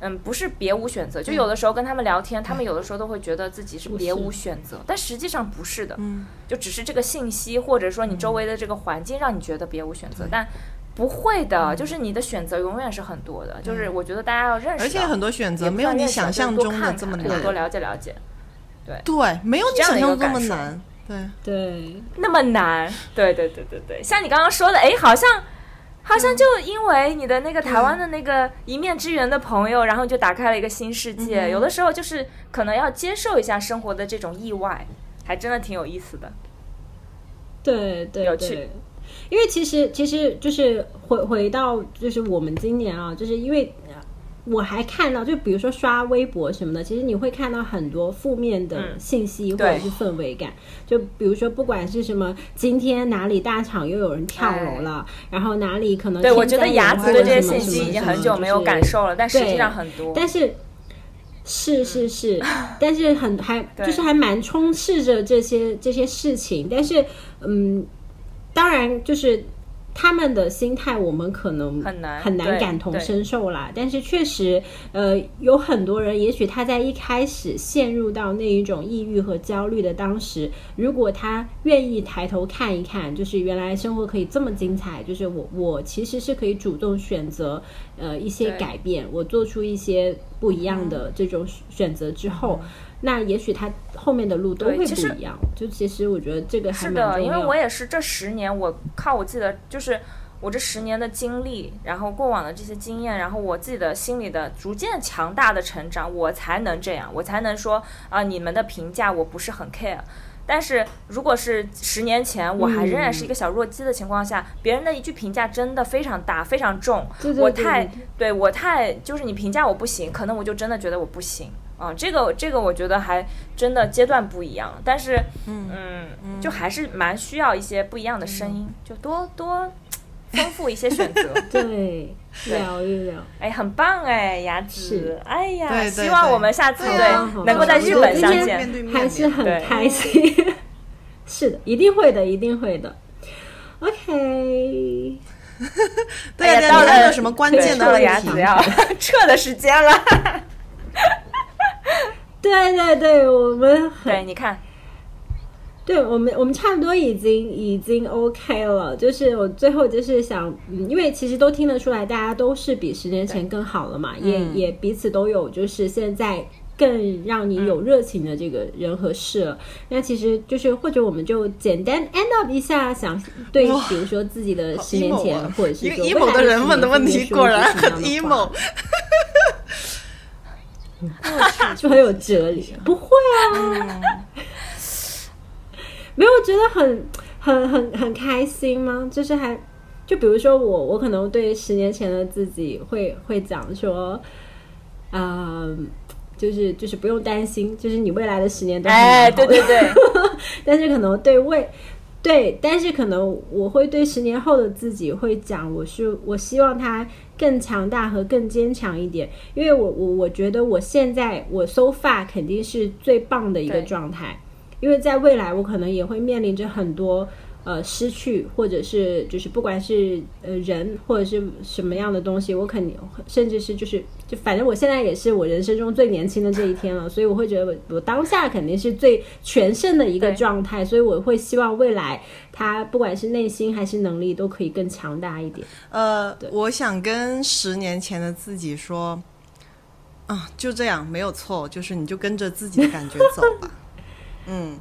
嗯，不是别无选择。就有的时候跟他们聊天，他们有的时候都会觉得自己是别无选择，但实际上不是的，就只是这个信息或者说你周围的这个环境让你觉得别无选择，但不会的，就是你的选择永远是很多的。就是我觉得大家要认识，而且很多选择没有你想象中的这么难，多了解了解，对对，没有你想象中这么难。对对，那么难，对对对对对，像你刚刚说的，哎，好像好像就因为你的那个台湾的那个一面之缘的朋友，然后就打开了一个新世界。有的时候就是可能要接受一下生活的这种意外，还真的挺有意思的。对对，有趣。因为其实其实就是回回到就是我们今年啊，就是因为。我还看到，就比如说刷微博什么的，其实你会看到很多负面的信息或者是氛围感。就比如说，不管是什么，今天哪里大厂又有人跳楼了，然后哪里可能对我觉得牙子的这些信息已经很久没有感受了，但实际上很多。但是是是是，但是很还 就是还蛮充斥着这些这些事情。但是嗯，当然就是。他们的心态，我们可能很难很难感同身受啦。但是确实，呃，有很多人，也许他在一开始陷入到那一种抑郁和焦虑的当时，如果他愿意抬头看一看，就是原来生活可以这么精彩，就是我我其实是可以主动选择，呃，一些改变，我做出一些不一样的这种选择之后。那也许他后面的路都会不一样。就其实我觉得这个还是的，因为我也是这十年，我靠我自己的，就是我这十年的经历，然后过往的这些经验，然后我自己的心里的逐渐强大的成长，我才能这样，我才能说啊，你们的评价我不是很 care。但是如果是十年前，我还仍然是一个小弱鸡的情况下，别人的一句评价真的非常大、非常重，我太对我太就是你评价我不行，可能我就真的觉得我不行。啊，这个这个我觉得还真的阶段不一样，但是嗯嗯，就还是蛮需要一些不一样的声音，就多多 丰富一些选择，对，聊一聊，哎，很棒哎，牙齿，哎呀，希望我们下次对能够在日本相见，还是很开心，是的，一定会的，一定会的，OK，对，到了什么关键的牙齿要撤的时间了。对对对，我们对，你看，对我们我们差不多已经已经 OK 了。就是我最后就是想，嗯，因为其实都听得出来，大家都是比十年前更好了嘛，也也彼此都有，就是现在更让你有热情的这个人和事了。那其实就是或者我们就简单 end up 一下，想对，比如说自己的十年前，或者是说 emo 的人问的问题，果然很 emo。就很有哲理，不会啊，没有觉得很很很很开心吗？就是还就比如说我，我可能对十年前的自己会会讲说，嗯，就是就是不用担心，就是你未来的十年都哎，对对对，但是可能对未对，但是可能我会对十年后的自己会讲，我是我希望他更强大和更坚强一点，因为我我我觉得我现在我 so far 肯定是最棒的一个状态，因为在未来我可能也会面临着很多呃失去，或者是就是不管是呃人或者是什么样的东西，我肯定甚至是就是就反正我现在也是我人生中最年轻的这一天了，所以我会觉得我我当下肯定是最全盛的一个状态，所以我会希望未来他不管是内心还是能力都可以更强大一点。呃，我想跟十年前的自己说，啊，就这样，没有错，就是你就跟着自己的感觉走吧。嗯，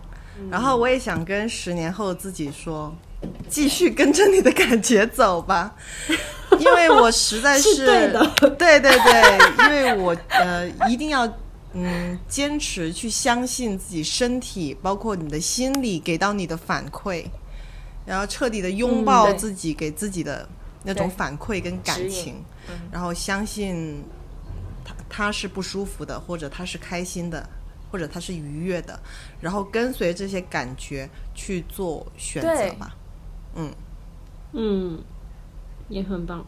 然后我也想跟十年后的自己说，继续跟着你的感觉走吧，因为我实在是对 对对对，因为我呃一定要。嗯，坚持去相信自己身体，包括你的心理给到你的反馈，然后彻底的拥抱自己，给自己的那种反馈跟感情，然后相信他他是不舒服的，或者他是开心的，或者他是愉悦的，然后跟随这些感觉去做选择对吧。嗯，也很棒。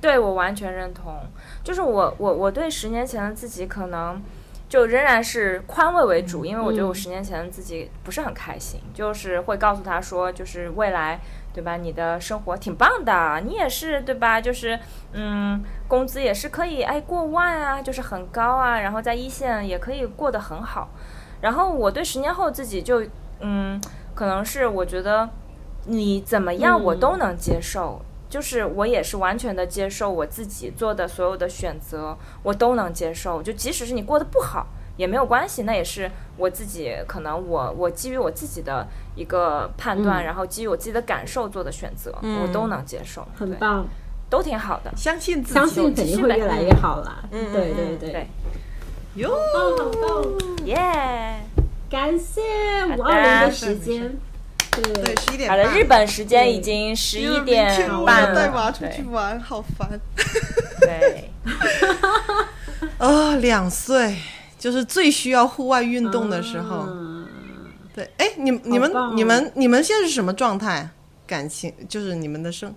对我完全认同，就是我我我对十年前的自己可能就仍然是宽慰为主，因为我觉得我嗯十年前的自己不是很开心，就是会告诉他说，就是未来对吧，你的生活挺棒的，你也是对吧？就是嗯，工资也是可以哎过万啊，就是很高啊，然后在一线也可以过得很好。然后我对十年后自己就嗯，可能是我觉得你怎么样我嗯都能接受。就是我也是完全的接受我自己做的所有的选择，我都能接受。就即使是你过得不好也没有关系，那也是我自己可能我我基于我自己的一个判断，嗯然后基于我自己的感受做的选择，我都能接受，对，很棒，都挺好的。相信自己，相信肯定会越来越好啦。嗯对对对，对，哟，棒好棒！耶、感谢五二零的时间。对，十一点好的，半。日本时间已经十一点半了带娃，出去玩，好烦。对，啊、两岁就是最需要户外运动的时候。嗯对，哎，你你们、哦你们你们现在是什么状态？感情就是你们的生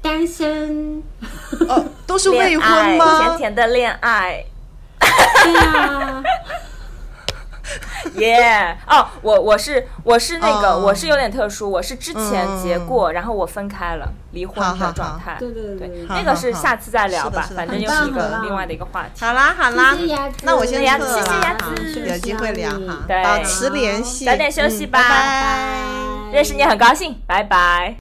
单身，哦，都是未婚吗？甜甜的恋爱，对啊，耶、哦，我我是我是那个、哦。我是有点特殊，我是之前结嗯过，然后我分开了，离婚的状态。对对对对那个是下次再聊吧，反正又是一个另外的一个话题。好啦好啦谢谢鸭子，那我先谢谢鸭子有机会聊哈，对。保持联系，早点休息吧。拜拜。认识你很高兴，拜拜。